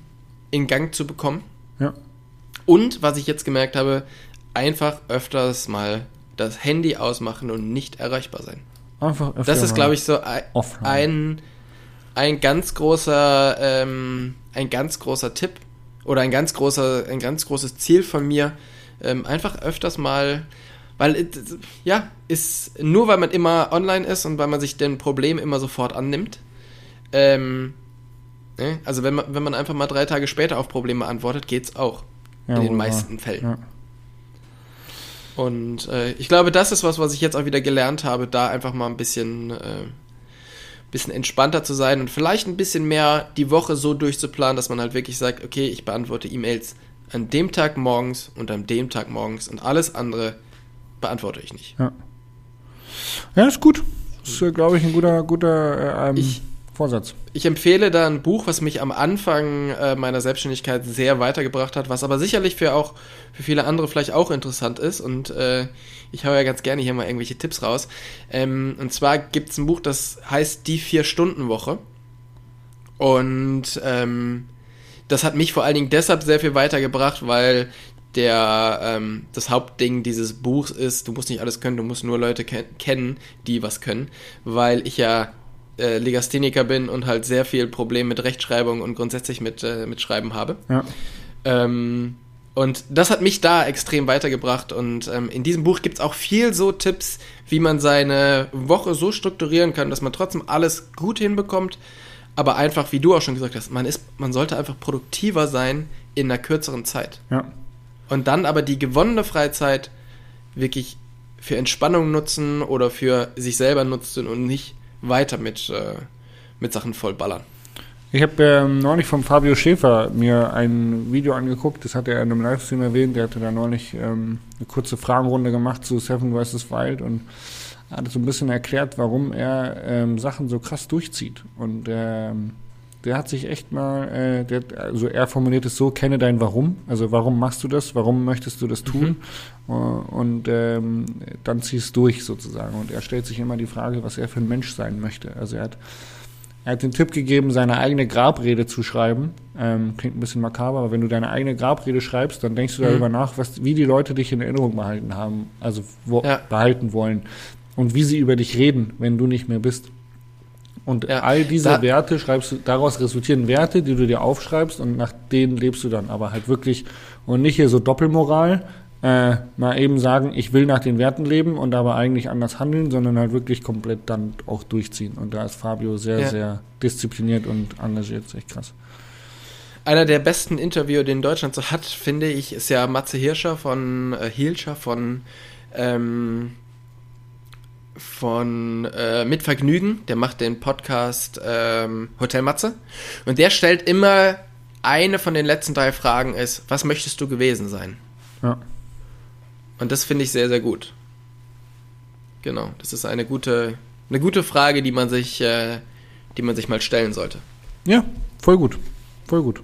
in Gang zu bekommen. Ja. Und was ich jetzt gemerkt habe, einfach öfters mal das Handy ausmachen und nicht erreichbar sein. Einfach öfter Das ist, glaube ich, so ein, ein, ein ganz großer, ähm, ein ganz großer Tipp oder ein ganz großer, ein ganz großes Ziel von mir. Ähm, einfach öfters mal, weil, äh, ja, ist, nur weil man immer online ist und weil man sich den Problem immer sofort annimmt, ähm, ne? also wenn man, wenn man einfach mal drei Tage später auf Probleme antwortet, geht's auch. Ja, in den wahr. meisten Fällen. Ja. Und äh, ich glaube, das ist was, was ich jetzt auch wieder gelernt habe, da einfach mal ein bisschen, äh, bisschen entspannter zu sein und vielleicht ein bisschen mehr die Woche so durchzuplanen, dass man halt wirklich sagt, okay, ich beantworte E-Mails an dem Tag morgens und an dem Tag morgens und alles andere beantworte ich nicht. ja, ist gut. Ist, äh, glaube ich, ein guter, guter äh, ähm, Ich- Vorsatz. Ich empfehle da ein Buch, was mich am Anfang äh, meiner Selbstständigkeit sehr weitergebracht hat, was aber sicherlich für auch für viele andere vielleicht auch interessant ist. Und äh, ich hau ja ganz gerne hier mal irgendwelche Tipps raus. Ähm, und zwar gibt es ein Buch, das heißt Die Vier-Stunden-Woche. Und ähm, das hat mich vor allen Dingen deshalb sehr viel weitergebracht, weil der ähm, das Hauptding dieses Buchs ist, du musst nicht alles können, du musst nur Leute ken kennen, die was können, weil ich ja äh, Legastheniker bin und halt sehr viel Problem mit Rechtschreibung und grundsätzlich mit, äh, mit Schreiben habe. Ja. Ähm, und das hat mich da extrem weitergebracht. Und ähm, in diesem Buch gibt es auch viel so Tipps, wie man seine Woche so strukturieren kann, dass man trotzdem alles gut hinbekommt. Aber einfach, wie du auch schon gesagt hast, man, ist, man sollte einfach produktiver sein in einer kürzeren Zeit. Ja. Und dann aber die gewonnene Freizeit wirklich für Entspannung nutzen oder für sich selber nutzen und nicht weiter mit, äh, mit Sachen vollballern. Ich habe ähm, neulich vom Fabio Schäfer mir ein Video angeguckt, das hat er in einem Livestream erwähnt, der hatte da neulich ähm, eine kurze Fragenrunde gemacht zu Seven vs. Wild und hat so ein bisschen erklärt, warum er ähm, Sachen so krass durchzieht. Und ähm, der hat sich echt mal, äh, der, also er formuliert es so, kenne dein Warum, also warum machst du das, warum möchtest du das tun Äh, und ähm, dann ziehst durch sozusagen. Und er stellt sich immer die Frage, was er für ein Mensch sein möchte. Also er hat er hat den Tipp gegeben, seine eigene Grabrede zu schreiben. Ähm, klingt ein bisschen makaber, aber wenn du deine eigene Grabrede schreibst, dann denkst du Mhm. darüber nach, was, wie die Leute dich in Erinnerung behalten haben, also wo, Ja. behalten wollen und wie sie über dich reden, wenn du nicht mehr bist. Und Ja, all diese da- Werte schreibst du, daraus resultieren Werte, die du dir aufschreibst und nach denen lebst du dann aber halt wirklich und nicht hier so Doppelmoral, äh, mal eben sagen, ich will nach den Werten leben und aber eigentlich anders handeln, sondern halt wirklich komplett dann auch durchziehen. Und da ist Fabio sehr, Ja. sehr diszipliniert und engagiert, ist echt krass. Einer der besten Interviewer, den Deutschland so hat, finde ich, ist ja Matze Hirscher von äh, Hielscher von ähm, von äh, Mit Vergnügen. Der macht den Podcast ähm, Hotel Matze. Und der stellt immer eine von den letzten drei Fragen ist, was möchtest du gewesen sein? Ja. Und das finde ich sehr, sehr gut. Genau, das ist eine gute, eine gute Frage, die man sich, äh, die man sich mal stellen sollte. Ja, voll gut. Voll gut.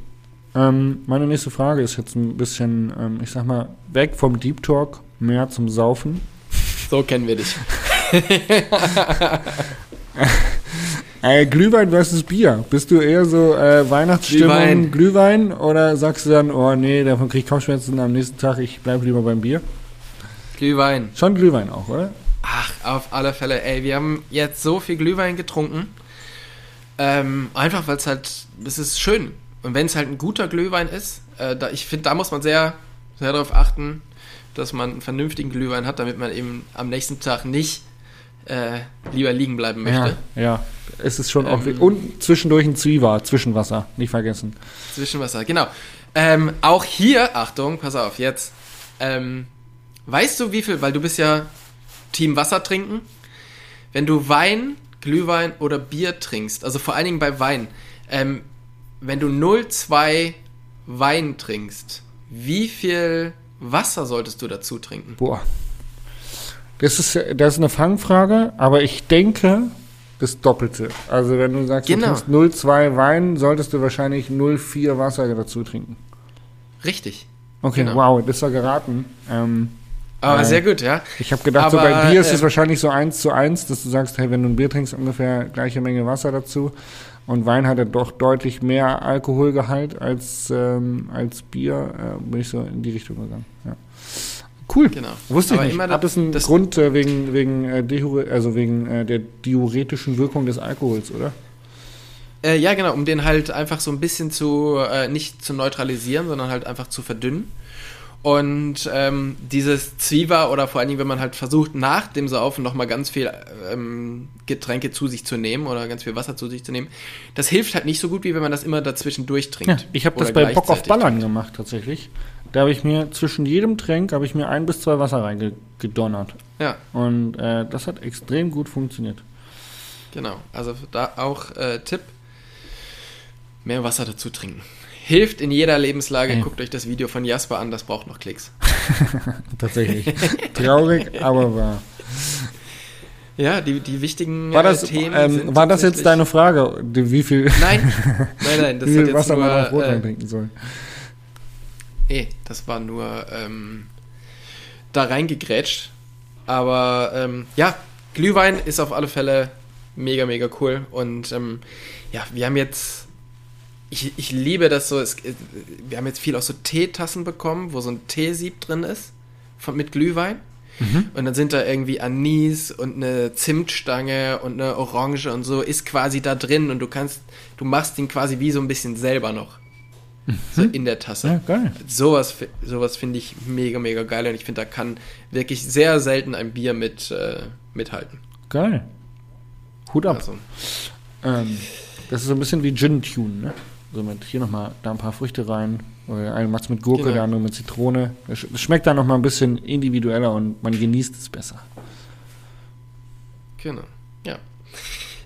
Ähm, meine nächste Frage ist jetzt ein bisschen, ähm, ich sag mal, weg vom Deep Talk, mehr zum Saufen. So kennen wir dich. äh, Glühwein versus Bier. Bist du eher so äh, Weihnachtsstimmung, Glühwein. Glühwein oder sagst du dann, oh nee, davon krieg ich Kopfschmerzen am nächsten Tag, ich bleib lieber beim Bier? Glühwein. Schon Glühwein auch, oder? Ach, auf alle Fälle. Ey, wir haben jetzt so viel Glühwein getrunken. Ähm, einfach, weil es halt, es ist schön. Und wenn es halt ein guter Glühwein ist, äh, da, ich finde, da muss man sehr, sehr darauf achten, dass man einen vernünftigen Glühwein hat, damit man eben am nächsten Tag nicht äh, lieber liegen bleiben möchte. Ja, ja. es ist schon ähm, auch. Und zwischendurch ein Zwieber, Zwischenwasser, nicht vergessen. Zwischenwasser, genau. Ähm, auch hier, Achtung, pass auf, jetzt. Ähm, weißt du, wie viel, weil du bist ja Team Wasser trinken, wenn du Wein, Glühwein oder Bier trinkst, also vor allen Dingen bei Wein, ähm, wenn du 0,2 Wein trinkst, wie viel Wasser solltest du dazu trinken? Boah. Das ist, das ist eine Fangfrage, aber ich denke, das Doppelte. Also wenn du sagst, genau. du trinkst 0,2 Wein, solltest du wahrscheinlich 0,4 Wasser dazu trinken. Richtig. Okay, genau. wow, das war geraten. Ähm, aber äh, sehr gut, ja. Ich habe gedacht, Aber, so bei Bier ist äh, es wahrscheinlich so eins zu eins, dass du sagst, hey, wenn du ein Bier trinkst, ungefähr gleiche Menge Wasser dazu. Und Wein hat ja doch deutlich mehr Alkoholgehalt als, ähm, als Bier. Äh, bin ich so in die Richtung gegangen. Ja. Cool. Genau. Wusste Aber ich nicht. Hat das einen das Grund äh, wegen, wegen, äh, also wegen äh, der diuretischen Wirkung des Alkohols, oder? Äh, ja, genau, um den halt einfach so ein bisschen zu, äh, nicht zu neutralisieren, sondern halt einfach zu verdünnen. Und ähm, dieses Zwieber oder vor allen Dingen, wenn man halt versucht, nach dem Saufen nochmal ganz viel ähm, Getränke zu sich zu nehmen oder ganz viel Wasser zu sich zu nehmen, das hilft halt nicht so gut, wie wenn man das immer dazwischen durchtrinkt. Ja, ich habe das bei Bock auf Ballern trinkt. gemacht tatsächlich. Da habe ich mir zwischen jedem Tränk habe ich mir ein bis zwei Wasser reingedonnert. Ja. Und äh, das hat extrem gut funktioniert. Genau. Also da auch äh, Tipp: mehr Wasser dazu trinken. Hilft in jeder Lebenslage. Guckt euch das Video von Jasper an, das braucht noch Klicks. Tatsächlich. Traurig, aber wahr. Ja, die, die wichtigen war das, äh, Themen. Ähm, war das jetzt deine Frage? Wie viel, nein, nein, nein, das wie viel Wasser nur, man auf Rotwein äh, trinken soll? Nee, das war nur ähm, da reingegrätscht. Aber ähm, ja, Glühwein ist auf alle Fälle mega, mega cool. Und ähm, ja, wir haben jetzt ich, ich liebe das so. Es, wir haben jetzt viel aus so Teetassen bekommen, wo so ein Teesieb drin ist von, mit Glühwein. Mhm. Und dann sind da irgendwie Anis und eine Zimtstange und eine Orange und so ist quasi da drin und du kannst, du machst ihn quasi wie so ein bisschen selber noch. Mhm. So in der Tasse. Ja, geil. Sowas, sowas finde ich mega, mega geil und ich finde, da kann wirklich sehr selten ein Bier mit äh, mithalten. Geil. Hut ab. Also. Ähm, das ist so ein bisschen wie Gin-Tune, ne? So mit hier nochmal da ein paar Früchte rein. Oder einer macht es mit Gurke, genau. der andere mit Zitrone. Es schmeckt dann nochmal ein bisschen individueller und man genießt es besser. Genau, ja.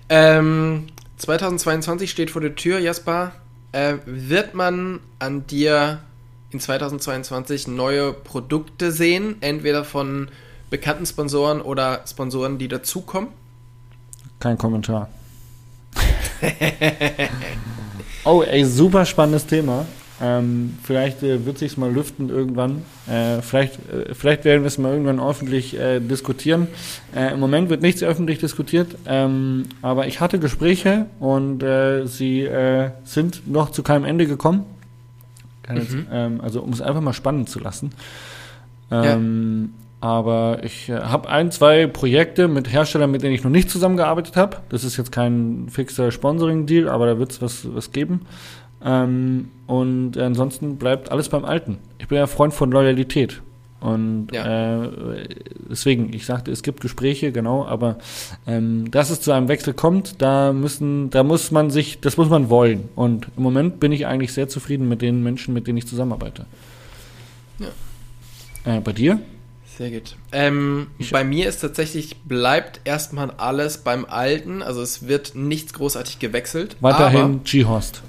Ähm, 2022 steht vor der Tür, Jasper. Äh, wird man an dir in 2022 neue Produkte sehen? Entweder von bekannten Sponsoren oder Sponsoren, die dazukommen? Kein Kommentar. Oh, ey, super spannendes Thema. Ähm, vielleicht äh, wird sich's mal lüften irgendwann. Äh, vielleicht, äh, vielleicht werden wir es mal irgendwann öffentlich äh, diskutieren. Äh, Im Moment wird nichts öffentlich diskutiert, ähm, aber ich hatte Gespräche und äh, sie sind noch zu keinem Ende gekommen. Mhm. Jetzt, ähm, also um es einfach mal spannend zu lassen. Ähm, ja. Aber ich äh, habe ein, zwei Projekte mit Herstellern, mit denen ich noch nicht zusammengearbeitet habe. Das ist jetzt kein fixer Sponsoring-Deal, aber da wird es was, was geben. Ähm, und ansonsten bleibt alles beim Alten. Ich bin ja Freund von Loyalität. Und ja. äh, deswegen, ich sagte, es gibt Gespräche, genau, aber ähm, dass es zu einem Wechsel kommt, da müssen, da muss man sich, das muss man wollen. Und im Moment bin ich eigentlich sehr zufrieden mit den Menschen, mit denen ich zusammenarbeite. Ja. Äh, bei dir? Sehr gut. Ähm, bei mir ist tatsächlich, bleibt erstmal alles beim Alten. Also es wird nichts großartig gewechselt. Weiterhin G-Host.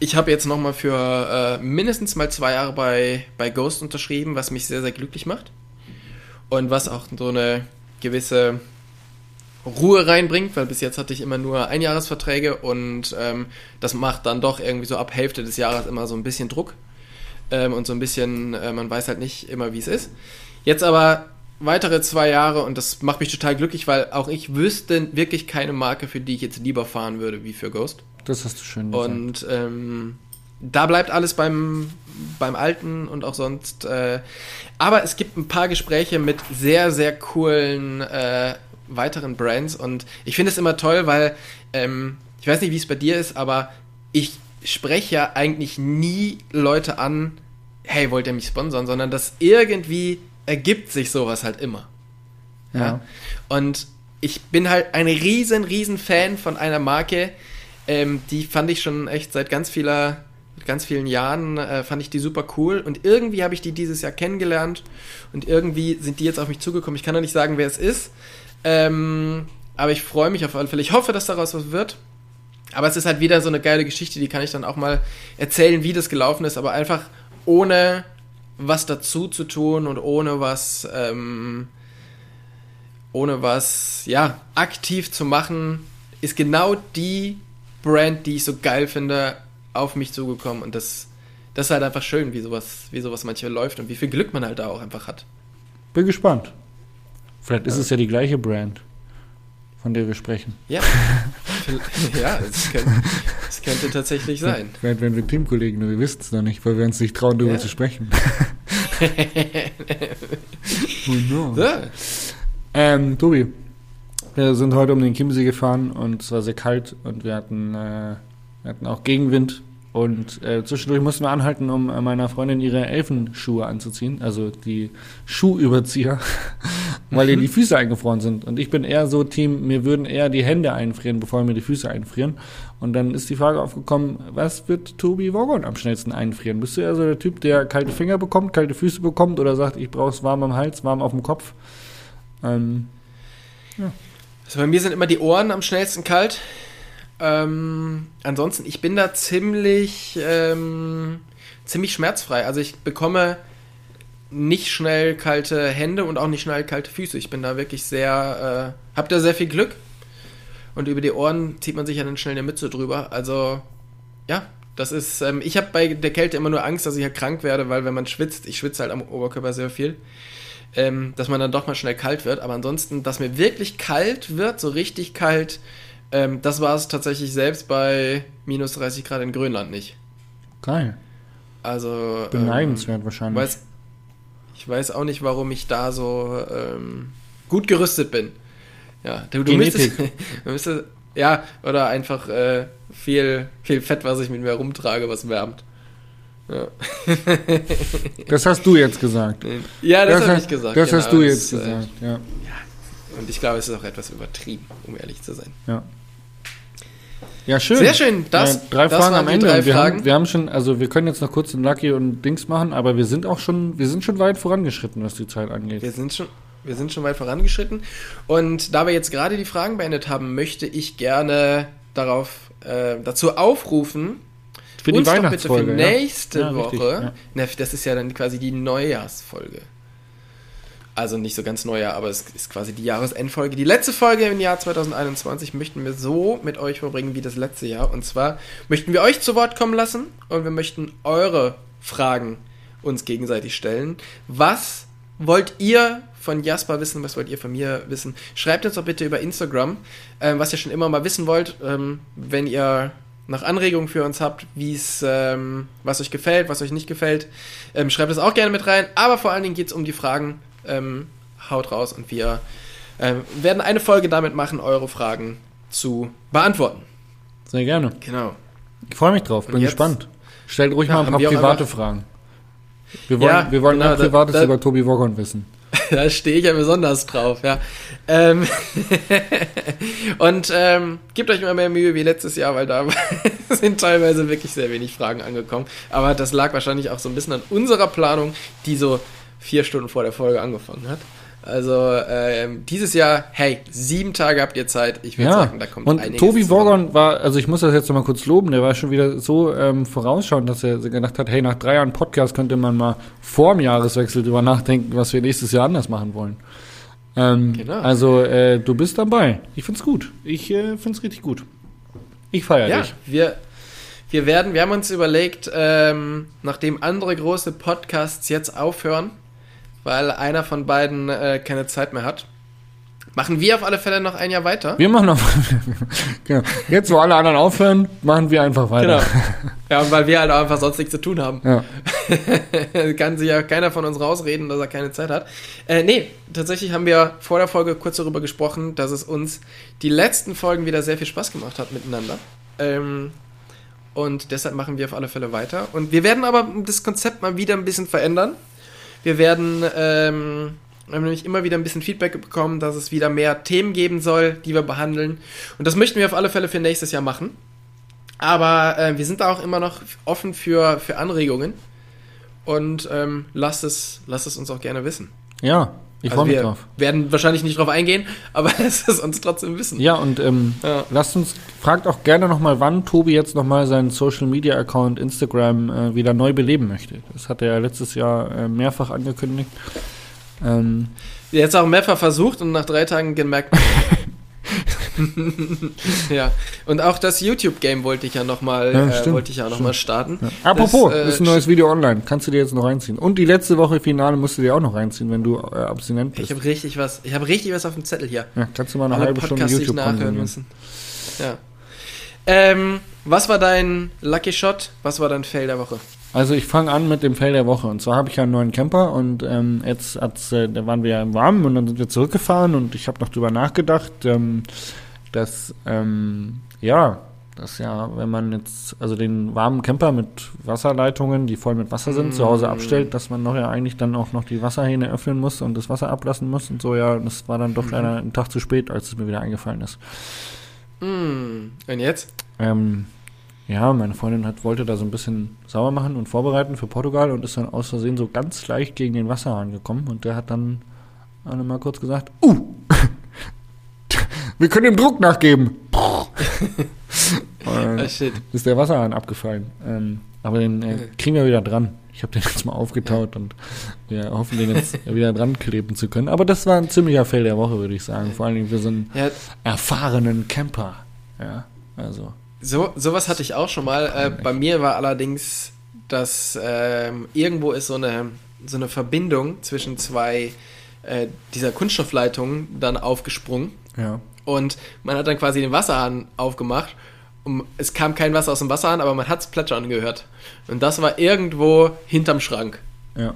Ich habe jetzt nochmal für äh, mindestens mal zwei Jahre bei, bei Ghost unterschrieben, was mich sehr, sehr glücklich macht. Und was auch so eine gewisse Ruhe reinbringt, weil bis jetzt hatte ich immer nur Einjahresverträge und ähm, das macht dann doch irgendwie so ab Hälfte des Jahres immer so ein bisschen Druck ähm, und so ein bisschen, äh, man weiß halt nicht immer, wie es ist. Jetzt aber weitere zwei Jahre und das macht mich total glücklich, weil auch ich wüsste wirklich keine Marke, für die ich jetzt lieber fahren würde, wie für Ghost. Das hast du schön gesagt. Und ähm, da bleibt alles beim, beim Alten und auch sonst. Äh, aber es gibt ein paar Gespräche mit sehr, sehr coolen äh, weiteren Brands und ich finde es immer toll, weil ähm, ich weiß nicht, wie es bei dir ist, aber ich spreche ja eigentlich nie Leute an, hey, wollt ihr mich sponsern, sondern das irgendwie ergibt sich sowas halt immer. Ja. Ja. Und ich bin halt ein riesen, riesen Fan von einer Marke, ähm, die fand ich schon echt seit ganz vieler, ganz vielen Jahren, äh, fand ich die super cool. Und irgendwie habe ich die dieses Jahr kennengelernt und irgendwie sind die jetzt auf mich zugekommen. Ich kann noch nicht sagen, wer es ist. Ähm, aber ich freue mich auf alle Fälle. Ich hoffe, dass daraus was wird. Aber es ist halt wieder so eine geile Geschichte, die kann ich dann auch mal erzählen, wie das gelaufen ist, aber einfach ohne was dazu zu tun und ohne was, ähm, ohne was, ja, aktiv zu machen, ist genau die Brand, die ich so geil finde, auf mich zugekommen und das, das ist halt einfach schön, wie sowas, wie sowas manchmal läuft und wie viel Glück man halt da auch einfach hat. Bin gespannt. Vielleicht ist es ja die gleiche Brand, von der wir sprechen. Ja, ja, das könnte, das könnte tatsächlich sein. Vielleicht werden wir Teamkollegen, wir wissen es noch nicht, weil wir uns nicht trauen, darüber Ja. zu sprechen. Who knows? Ja. Ähm, Tobi, wir sind heute um den Chiemsee gefahren und es war sehr kalt und wir hatten, äh, wir hatten auch Gegenwind. Und äh, zwischendurch mussten wir anhalten, um äh, meiner Freundin ihre Elfenschuhe anzuziehen, also die Schuhüberzieher, weil ihr die Füße eingefroren sind. Und ich bin eher so Team, mir würden eher die Hände einfrieren, bevor mir die Füße einfrieren. Und dann ist die Frage aufgekommen, was wird Tobi Wogon am schnellsten einfrieren? Bist du eher so der Typ, der kalte Finger bekommt, kalte Füße bekommt oder sagt, ich brauche es warm am Hals, warm auf dem Kopf? Ähm, Also bei mir sind immer die Ohren am schnellsten kalt. Ähm, ansonsten, ich bin da ziemlich, ähm, ziemlich schmerzfrei. Also ich bekomme nicht schnell kalte Hände und auch nicht schnell kalte Füße. Ich bin da wirklich sehr, äh, hab da sehr viel Glück. Und über die Ohren zieht man sich ja dann schnell eine Mütze drüber. Also, ja, das ist, ähm, ich habe bei der Kälte immer nur Angst, dass ich halt krank werde, weil wenn man schwitzt, ich schwitze halt am Oberkörper sehr viel, ähm, dass man dann doch mal schnell kalt wird. Aber ansonsten, dass mir wirklich kalt wird, so richtig kalt, ähm, das war es tatsächlich selbst bei minus 30 Grad in Grönland nicht. geil. Also, ähm, Beneidenswert wahrscheinlich. weiß, ich weiß auch nicht, warum ich da so ähm, gut gerüstet bin. Ja, du, du müsstest, du müsstest, ja, oder einfach äh, viel, viel Fett, was ich mit mir rumtrage, was wärmt. Ja, Das hast du jetzt gesagt. ja das, habe hast- ich gesagt. Das genau, hast du das, jetzt äh, gesagt, ja. Und ich glaube, es ist auch etwas übertrieben, um ehrlich zu sein. ja. Ja, schön. Sehr schön. Das, äh, drei das Fragen am Ende. Wir. Haben, wir haben schon, also wir können jetzt noch kurz den Lucky und Dings machen, aber wir sind auch schon, wir sind schon weit vorangeschritten, was die Zeit angeht. Wir sind schon, wir sind schon weit vorangeschritten. Und da wir jetzt gerade die Fragen beendet haben, möchte ich gerne darauf äh, dazu aufrufen, Für die uns doch bitte Weihnachtsfolge. für nächste Ja, richtig, Woche, ja. ne, das ist ja dann quasi die Neujahrsfolge. Also nicht so ganz Neujahr, aber es ist quasi die Jahresendfolge. Die letzte Folge im Jahr 2021 möchten wir so mit euch verbringen wie das letzte Jahr. Und zwar möchten wir euch zu Wort kommen lassen und wir möchten eure Fragen uns gegenseitig stellen. Was wollt ihr von Jasper wissen? Was wollt ihr von mir wissen? Schreibt uns doch bitte über Instagram, ähm, was ihr schon immer mal wissen wollt. Ähm, wenn ihr nach Anregungen für uns habt, wie es, ähm, was euch gefällt, was euch nicht gefällt, ähm, schreibt es auch gerne mit rein. Aber vor allen Dingen geht es um die Fragen. Ähm, haut raus und wir ähm, werden eine Folge damit machen, eure Fragen zu beantworten. Sehr gerne. Genau. Ich freue mich drauf, bin jetzt- gespannt. Stellt ruhig Ja, mal ein paar private Fragen. Wir wollen, Ja, wir wollen genau, ein da- Privates da- über Tobi Wogon wissen. da stehe ich ja besonders drauf, ja. Ähm und ähm, gebt euch mal mehr Mühe wie letztes Jahr, weil da sind teilweise wirklich sehr wenig Fragen angekommen. Aber das lag wahrscheinlich auch so ein bisschen an unserer Planung, die so vier Stunden vor der Folge angefangen hat. Also ähm, dieses Jahr, hey, sieben Tage habt ihr Zeit. Ich würde Ja, sagen, da kommt und einiges Tobi. Wogon war, also ich muss das jetzt noch mal kurz loben, der war schon wieder so ähm, vorausschauend, dass er gedacht hat, hey, nach drei Jahren Podcast könnte man mal vor dem Jahreswechsel drüber nachdenken, was wir nächstes Jahr anders machen wollen. Ähm, Genau. Also äh, du bist dabei. Ich find's gut. Ich äh, find's richtig gut. Ich feiere Ja, dich. wir, wir werden, wir haben uns überlegt, ähm, nachdem andere große Podcasts jetzt aufhören, weil einer von beiden äh, keine Zeit mehr hat, machen wir auf alle Fälle noch ein Jahr weiter. Wir machen noch. genau. Jetzt, wo alle anderen aufhören, machen wir einfach weiter. Genau. Ja, und weil wir halt auch einfach sonst nichts zu tun haben. Ja. Kann sich ja keiner von uns rausreden, dass er keine Zeit hat. Äh, nee, tatsächlich haben wir vor der Folge kurz darüber gesprochen, dass es uns die letzten Folgen wieder sehr viel Spaß gemacht hat miteinander. Ähm, und deshalb machen wir auf alle Fälle weiter. Und wir werden aber das Konzept mal wieder ein bisschen verändern. Wir werden, ähm, wir haben nämlich immer wieder ein bisschen Feedback bekommen, dass es wieder mehr Themen geben soll, die wir behandeln. Und das möchten wir auf alle Fälle für nächstes Jahr machen. Aber äh, wir sind da auch immer noch offen für, für Anregungen. Und ähm, lasst, es, lasst es uns auch gerne wissen. Ja, ich Also freue mich wir drauf. werden wahrscheinlich nicht drauf eingehen, aber lasst es uns trotzdem wissen. Ja, und ähm, Ja. lasst uns, fragt auch gerne nochmal, wann Tobi jetzt nochmal seinen Social Media Account Instagram äh, wieder neu beleben möchte. Das hat er ja letztes Jahr äh, mehrfach angekündigt. Ähm, Jetzt auch mehrfach versucht und nach drei Tagen gemerkt. ja, und auch das YouTube-Game wollte ich ja nochmal Ja, äh, stimmt, wollte ich ja noch mal starten. ja. Apropos, Das, äh, ist ein neues Video online. Kannst du dir jetzt noch reinziehen. Und die letzte Woche Finale musst du dir auch noch reinziehen, wenn du äh, abstinent Ich bist. habe richtig was, ich habe richtig was auf dem Zettel hier. Ja, kannst du mal eine Alle halbe Stunde Podcasts, ich YouTube nachhören müssen. Ja. Ähm, was war dein Lucky Shot? Was war dein Fail der Woche? Also ich fange an mit dem Fail der Woche. Und zwar habe ich ja einen neuen Camper und ähm, jetzt äh, da waren wir ja im Warmen und dann sind wir zurückgefahren und ich habe noch drüber nachgedacht, ähm, dass ähm, ja, dass ja, wenn man jetzt also den warmen Camper mit Wasserleitungen, die voll mit Wasser sind, zu Hause Mm. abstellt, dass man noch ja eigentlich dann auch noch die Wasserhähne öffnen muss und das Wasser ablassen muss und so. Ja, das war dann doch leider einen Tag zu spät, als es mir wieder eingefallen ist. Hm, und jetzt? Ähm, ja, meine Freundin hat, wollte da so ein bisschen sauer machen und vorbereiten für Portugal und ist dann aus Versehen so ganz leicht gegen den Wasserhahn gekommen und der hat dann alle mal kurz gesagt, uh, wir können dem Druck nachgeben. Und Ah, shit. ist der Wasserhahn abgefallen. Ähm, aber den äh, kriegen wir wieder dran. Ich habe den jetzt mal aufgetaut und wir hoffen, den jetzt wieder dran kleben zu können. Aber das war ein ziemlicher Fail der Woche, würde ich sagen. Vor allen Dingen für so einen Ja, erfahrenen Camper. Ja, also. So, sowas hatte ich auch schon mal. Äh, bei mir war allerdings, dass ähm, irgendwo ist so eine, so eine Verbindung zwischen zwei äh, dieser Kunststoffleitungen dann aufgesprungen. Ja. Und man hat dann quasi den Wasserhahn aufgemacht. Und es kam kein Wasser aus dem Wasserhahn, aber man hat es plätschern gehört. Und das war irgendwo hinterm Schrank. Ja.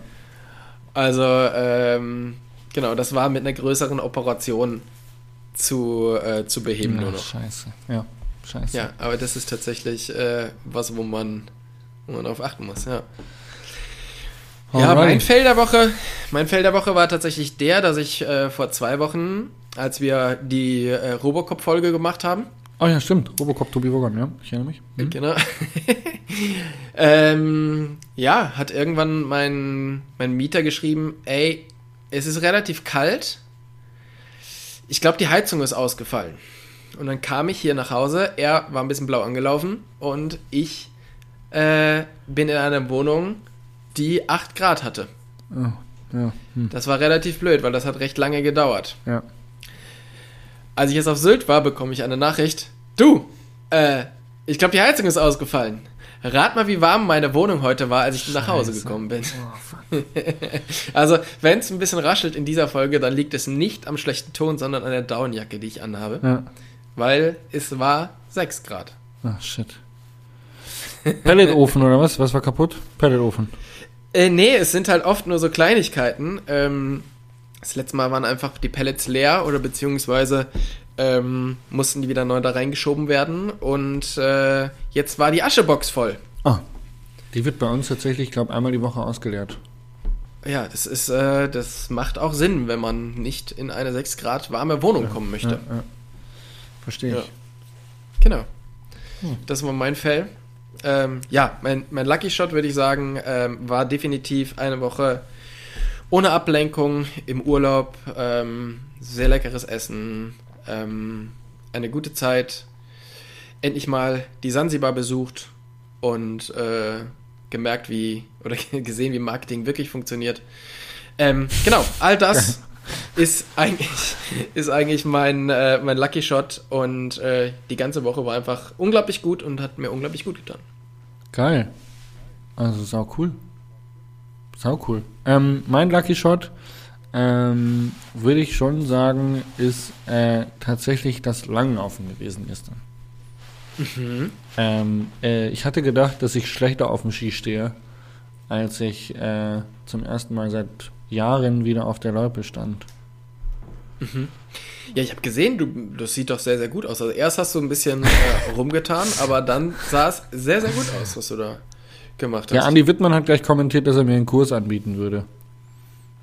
Also, ähm, genau, das war mit einer größeren Operation zu, äh, zu beheben nur Ja, noch. scheiße. Ja, scheiße. Ja, aber das ist tatsächlich äh, was, wo man, wo man darauf achten muss, ja. Ja, mein Fail der Woche, mein Fail der Woche war tatsächlich der, dass ich äh, vor zwei Wochen, als wir die äh, Robocop-Folge gemacht haben, Oh ja, stimmt. Robocop Tobi Wogan, ja. Ich erinnere mich. Mhm. genau, ähm, ja, hat irgendwann mein, mein Mieter geschrieben, ey, es ist relativ kalt, ich glaube, die Heizung ist ausgefallen. Und dann kam ich hier nach Hause, er war ein bisschen blau angelaufen und ich äh, bin in einer Wohnung, die 8 Grad hatte. Oh, ja. Hm. Das war relativ blöd, weil das hat recht lange gedauert. Ja. Als ich jetzt auf Sylt war, bekomme ich eine Nachricht. Du, äh, ich glaube, die Heizung ist ausgefallen. Rat mal, wie warm meine Wohnung heute war, als ich nach Hause Scheiße. gekommen bin. Oh. Also, wenn es ein bisschen raschelt in dieser Folge, dann liegt es nicht am schlechten Ton, sondern an der Downjacke, die ich anhabe. Ja. Weil es war 6 Grad. Ah, shit. Pelletofen oder was? Was war kaputt? Pelletofen. Äh, nee, es sind halt oft nur so Kleinigkeiten. Ähm, das letzte Mal waren einfach die Pellets leer oder beziehungsweise ähm, mussten die wieder neu da reingeschoben werden. Und äh, jetzt war die Aschebox voll. Ah. Die wird bei uns tatsächlich, ich glaube, einmal die Woche ausgeleert. Ja, das ist, äh, das macht auch Sinn, wenn man nicht in eine 6 Grad warme Wohnung kommen möchte. Ja, ja. Verstehe Ja. ich. Genau. Hm. Das war mein Fall. Ähm, ja, mein, mein Lucky Shot, würde ich sagen, ähm, war definitiv eine Woche ohne Ablenkung im Urlaub. Ähm, sehr leckeres Essen, ähm, eine gute Zeit. Endlich mal die Sansibar besucht und äh, gemerkt, wie, oder gesehen, wie Marketing wirklich funktioniert. Ähm, genau, all das ist eigentlich, ist eigentlich mein, äh, mein Lucky Shot und äh, die ganze Woche war einfach unglaublich gut und hat mir unglaublich gut getan. Geil. Also sau cool. Sau cool. Ähm, mein Lucky Shot ähm, würde ich schon sagen, ist äh, tatsächlich das Langlaufen gewesen gestern. Mhm. Ähm, äh, ich hatte gedacht, dass ich schlechter auf dem Ski stehe, als ich äh, zum ersten Mal seit Jahren wieder auf der Loipe stand. Ja, ich habe gesehen, du, das sieht doch sehr, sehr gut aus. Also erst hast du ein bisschen äh, rumgetan, aber dann sah es sehr, sehr gut aus, was du da gemacht hast. Ja, Andi Wittmann hat gleich kommentiert, dass er mir einen Kurs anbieten würde.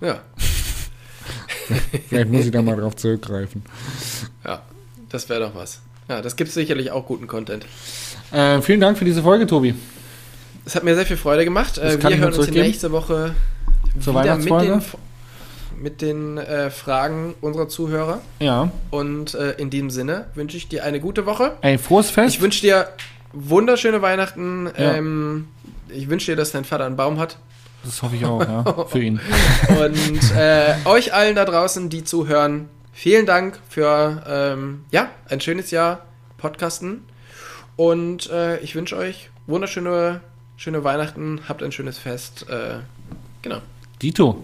ja, Vielleicht muss ich da mal drauf zurückgreifen. ja, das wäre doch was. Ja, das gibt sicherlich auch guten Content. Äh, vielen Dank für diese Folge, Tobi. Es hat mir sehr viel Freude gemacht. Das Äh, wir hören uns nächste Woche Zur wieder mit Weihnachtsfolge? den, mit den äh, Fragen unserer Zuhörer. Ja. Und äh, in diesem Sinne wünsche ich dir eine gute Woche. Ey, frohes Fest. Ich wünsche dir wunderschöne Weihnachten. Ja. Ähm, ich wünsche dir, dass dein Vater einen Baum hat. das hoffe ich auch, ja. Für ihn. Und äh, euch allen da draußen, die zuhören, vielen Dank für ähm, ja, ein schönes Jahr Podcasten. Und äh, ich wünsche euch wunderschöne schöne Weihnachten. Habt ein schönes Fest. Äh, genau. Dito.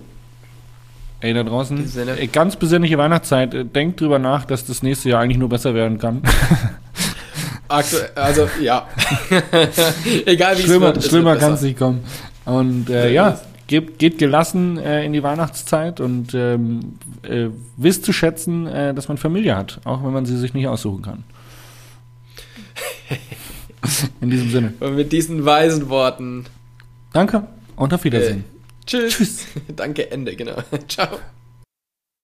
Ey, da draußen. Ey, ganz besinnliche Weihnachtszeit. Äh, Denkt drüber nach, dass das nächste Jahr eigentlich nur besser werden kann. Aktu also, ja. Egal wie es schlimmer wird. es schlimmer wird kann besser. es nicht kommen. Und äh, ja, geht, geht gelassen äh, in die Weihnachtszeit und ähm, äh, wisst zu schätzen, äh, dass man Familie hat, auch wenn man sie sich nicht aussuchen kann. In diesem Sinne. Und mit diesen weisen Worten. Danke und auf Wiedersehen. Tschüss. Tschüss. Danke, Ende, genau. Ciao.